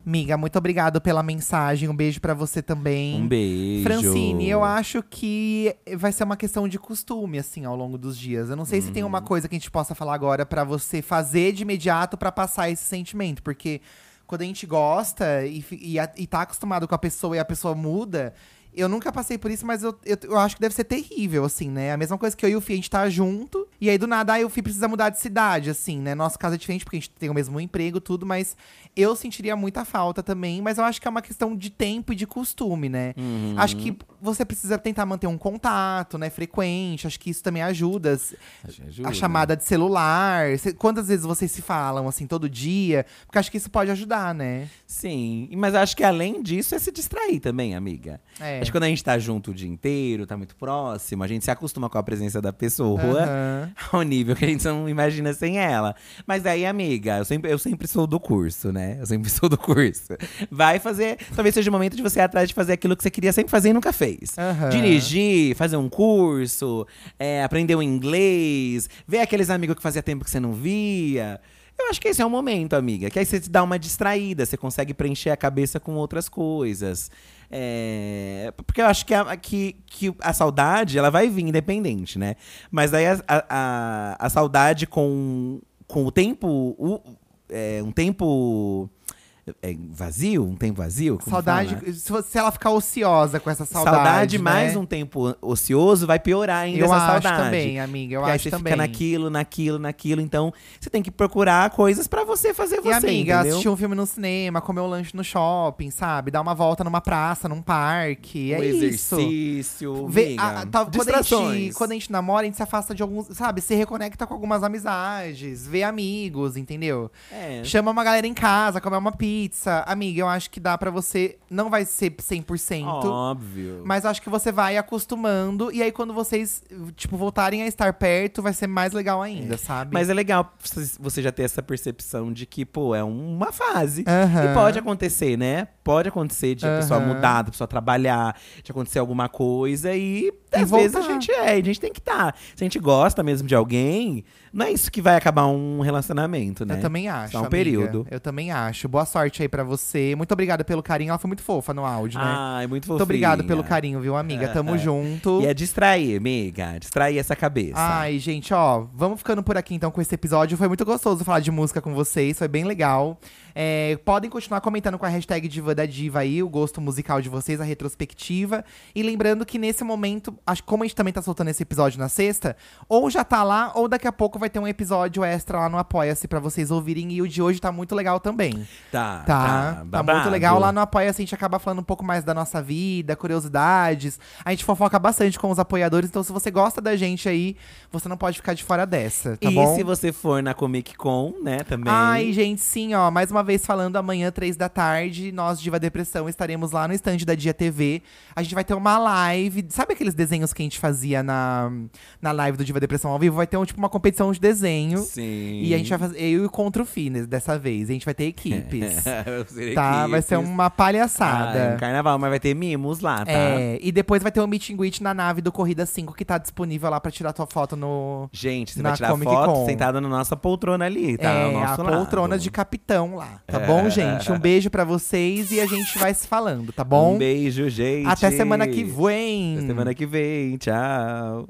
Miga, muito obrigado pela mensagem. Um beijo pra você também. Um beijo. Francine, eu acho que vai ser uma questão de costume, assim, ao longo dos dias. Eu não sei se tem Uhum. uma coisa que a gente possa falar agora pra você fazer de imediato pra passar esse sentimento. Porque quando a gente gosta e, e, e tá acostumado com a pessoa e a pessoa muda. Eu nunca passei por isso, mas eu, eu, eu acho que deve ser terrível, assim, né? A mesma coisa que eu e o Fih, a gente tá junto. E aí, do nada, aí o Fih precisa mudar de cidade, assim, né? Nosso caso é diferente, porque a gente tem o mesmo emprego, tudo. Mas eu sentiria muita falta também. Mas eu acho que é uma questão de tempo e de costume, né? Uhum. Acho que você precisa tentar manter um contato, né, frequente. Acho que isso também ajuda. Ajuda. A chamada de celular. Quantas vezes vocês se falam, assim, todo dia? Porque acho que isso pode ajudar, né? Sim, mas acho que além disso é se distrair também, amiga. É. Acho que quando a gente tá junto o dia inteiro, tá muito próximo, a gente se acostuma com a presença da pessoa. Aham. [laughs] ao nível que a gente não imagina sem ela. Mas aí, amiga, eu sempre, eu sempre sou do curso, né? Eu sempre sou do curso. Vai fazer. Talvez seja o momento de você ir atrás de fazer aquilo que você queria sempre fazer e nunca fez. Aham. Dirigir, fazer um curso, é, aprender o inglês, ver aqueles amigos que fazia tempo que você não via. Eu acho que esse é o momento, amiga. Que aí você te dá uma distraída, você consegue preencher a cabeça com outras coisas. É, porque eu acho que a, que, que a saudade, ela vai vir independente, né? Mas aí a, a, a- saudade com, com o tempo. o- é, um tempo é, vazio? Um tempo vazio? Como Saudade, fala? se, ela ficar ociosa com essa saudade. Saudade, né? mais um tempo ocioso vai piorar ainda Eu essa acho saudade. também, amiga. Eu Porque aí acho você também. fica naquilo, naquilo, naquilo. Então, você tem que procurar coisas pra você fazer E você, amiga, entendeu? assistir um filme no cinema, comer um lanche no shopping, sabe? Dar uma volta numa praça, num parque. um é isso. exercício, a- a- tá- quando, a gente, quando a gente namora, a gente se afasta de alguns, sabe? Se reconecta com algumas amizades, vê amigos, entendeu? É. Chama uma galera em casa, comer uma pizza. Amiga, eu acho que dá pra você. Não vai ser 100%. Óbvio. Mas acho que você vai acostumando. E aí, quando vocês, tipo, voltarem a estar perto, vai ser mais legal ainda, sabe? Mas é legal você já ter essa percepção de que, pô, é uma fase. Aham. E pode acontecer, né? Pode acontecer de a pessoa mudar, da pessoa trabalhar, de acontecer alguma coisa e E às vezes a gente é, a gente tem que estar. Se a gente gosta mesmo de alguém, não é isso que vai acabar um relacionamento, né? Eu também acho. Só um amiga. período. Eu também acho. Boa sorte aí pra você. Muito obrigada pelo carinho. Ela foi muito fofa no áudio, né? Ai, muito fofinha. Muito obrigado pelo carinho, viu, amiga? Tamo junto. E é distrair, amiga. Distrair essa cabeça. Ai, gente, ó, vamos ficando por aqui então com esse episódio. Foi muito gostoso falar de música com vocês, foi bem legal. É, podem continuar comentando com a hashtag Diva da Diva aí, o gosto musical de vocês, a retrospectiva. E lembrando que nesse momento, acho como a gente também tá soltando esse episódio na sexta, ou já tá lá, ou daqui a pouco vai ter um episódio extra lá no Apoia-se pra vocês ouvirem. E o de hoje tá muito legal também. Tá, Tá, tá, babado. muito legal. Lá no Apoia-se a gente acaba falando um pouco mais da nossa vida, curiosidades. A gente fofoca bastante com os apoiadores. Então, se você gosta da gente aí, você não pode ficar de fora dessa, tá e bom? se você for na Comic Con, né, também. Ai, gente, sim, ó. Mais uma vez falando, amanhã, três da tarde, nós, Diva Depressão, estaremos lá no stand da Dia TV. A gente vai ter uma live. Sabe aqueles desenhos que a gente fazia na, na live do Diva Depressão ao vivo? Vai ter um, tipo uma competição de desenho. Sim. E a gente vai fazer. Eu contra o Fines dessa vez. A gente vai ter equipes. [laughs] Tá? Vai ser uma palhaçada. Ah, um carnaval, mas vai ter mimos lá, tá? É, e depois vai ter um meet and greet na nave do Corrida 5 que tá disponível lá pra tirar tua foto no. Gente, você na vai tirar Comic foto Con. sentada na nossa poltrona ali, tá? é, a lado. poltrona de capitão lá. Tá É. bom, gente? Um beijo pra vocês e a gente vai se falando, tá bom? Um beijo, gente. Até semana que vem. Até semana que vem. Tchau.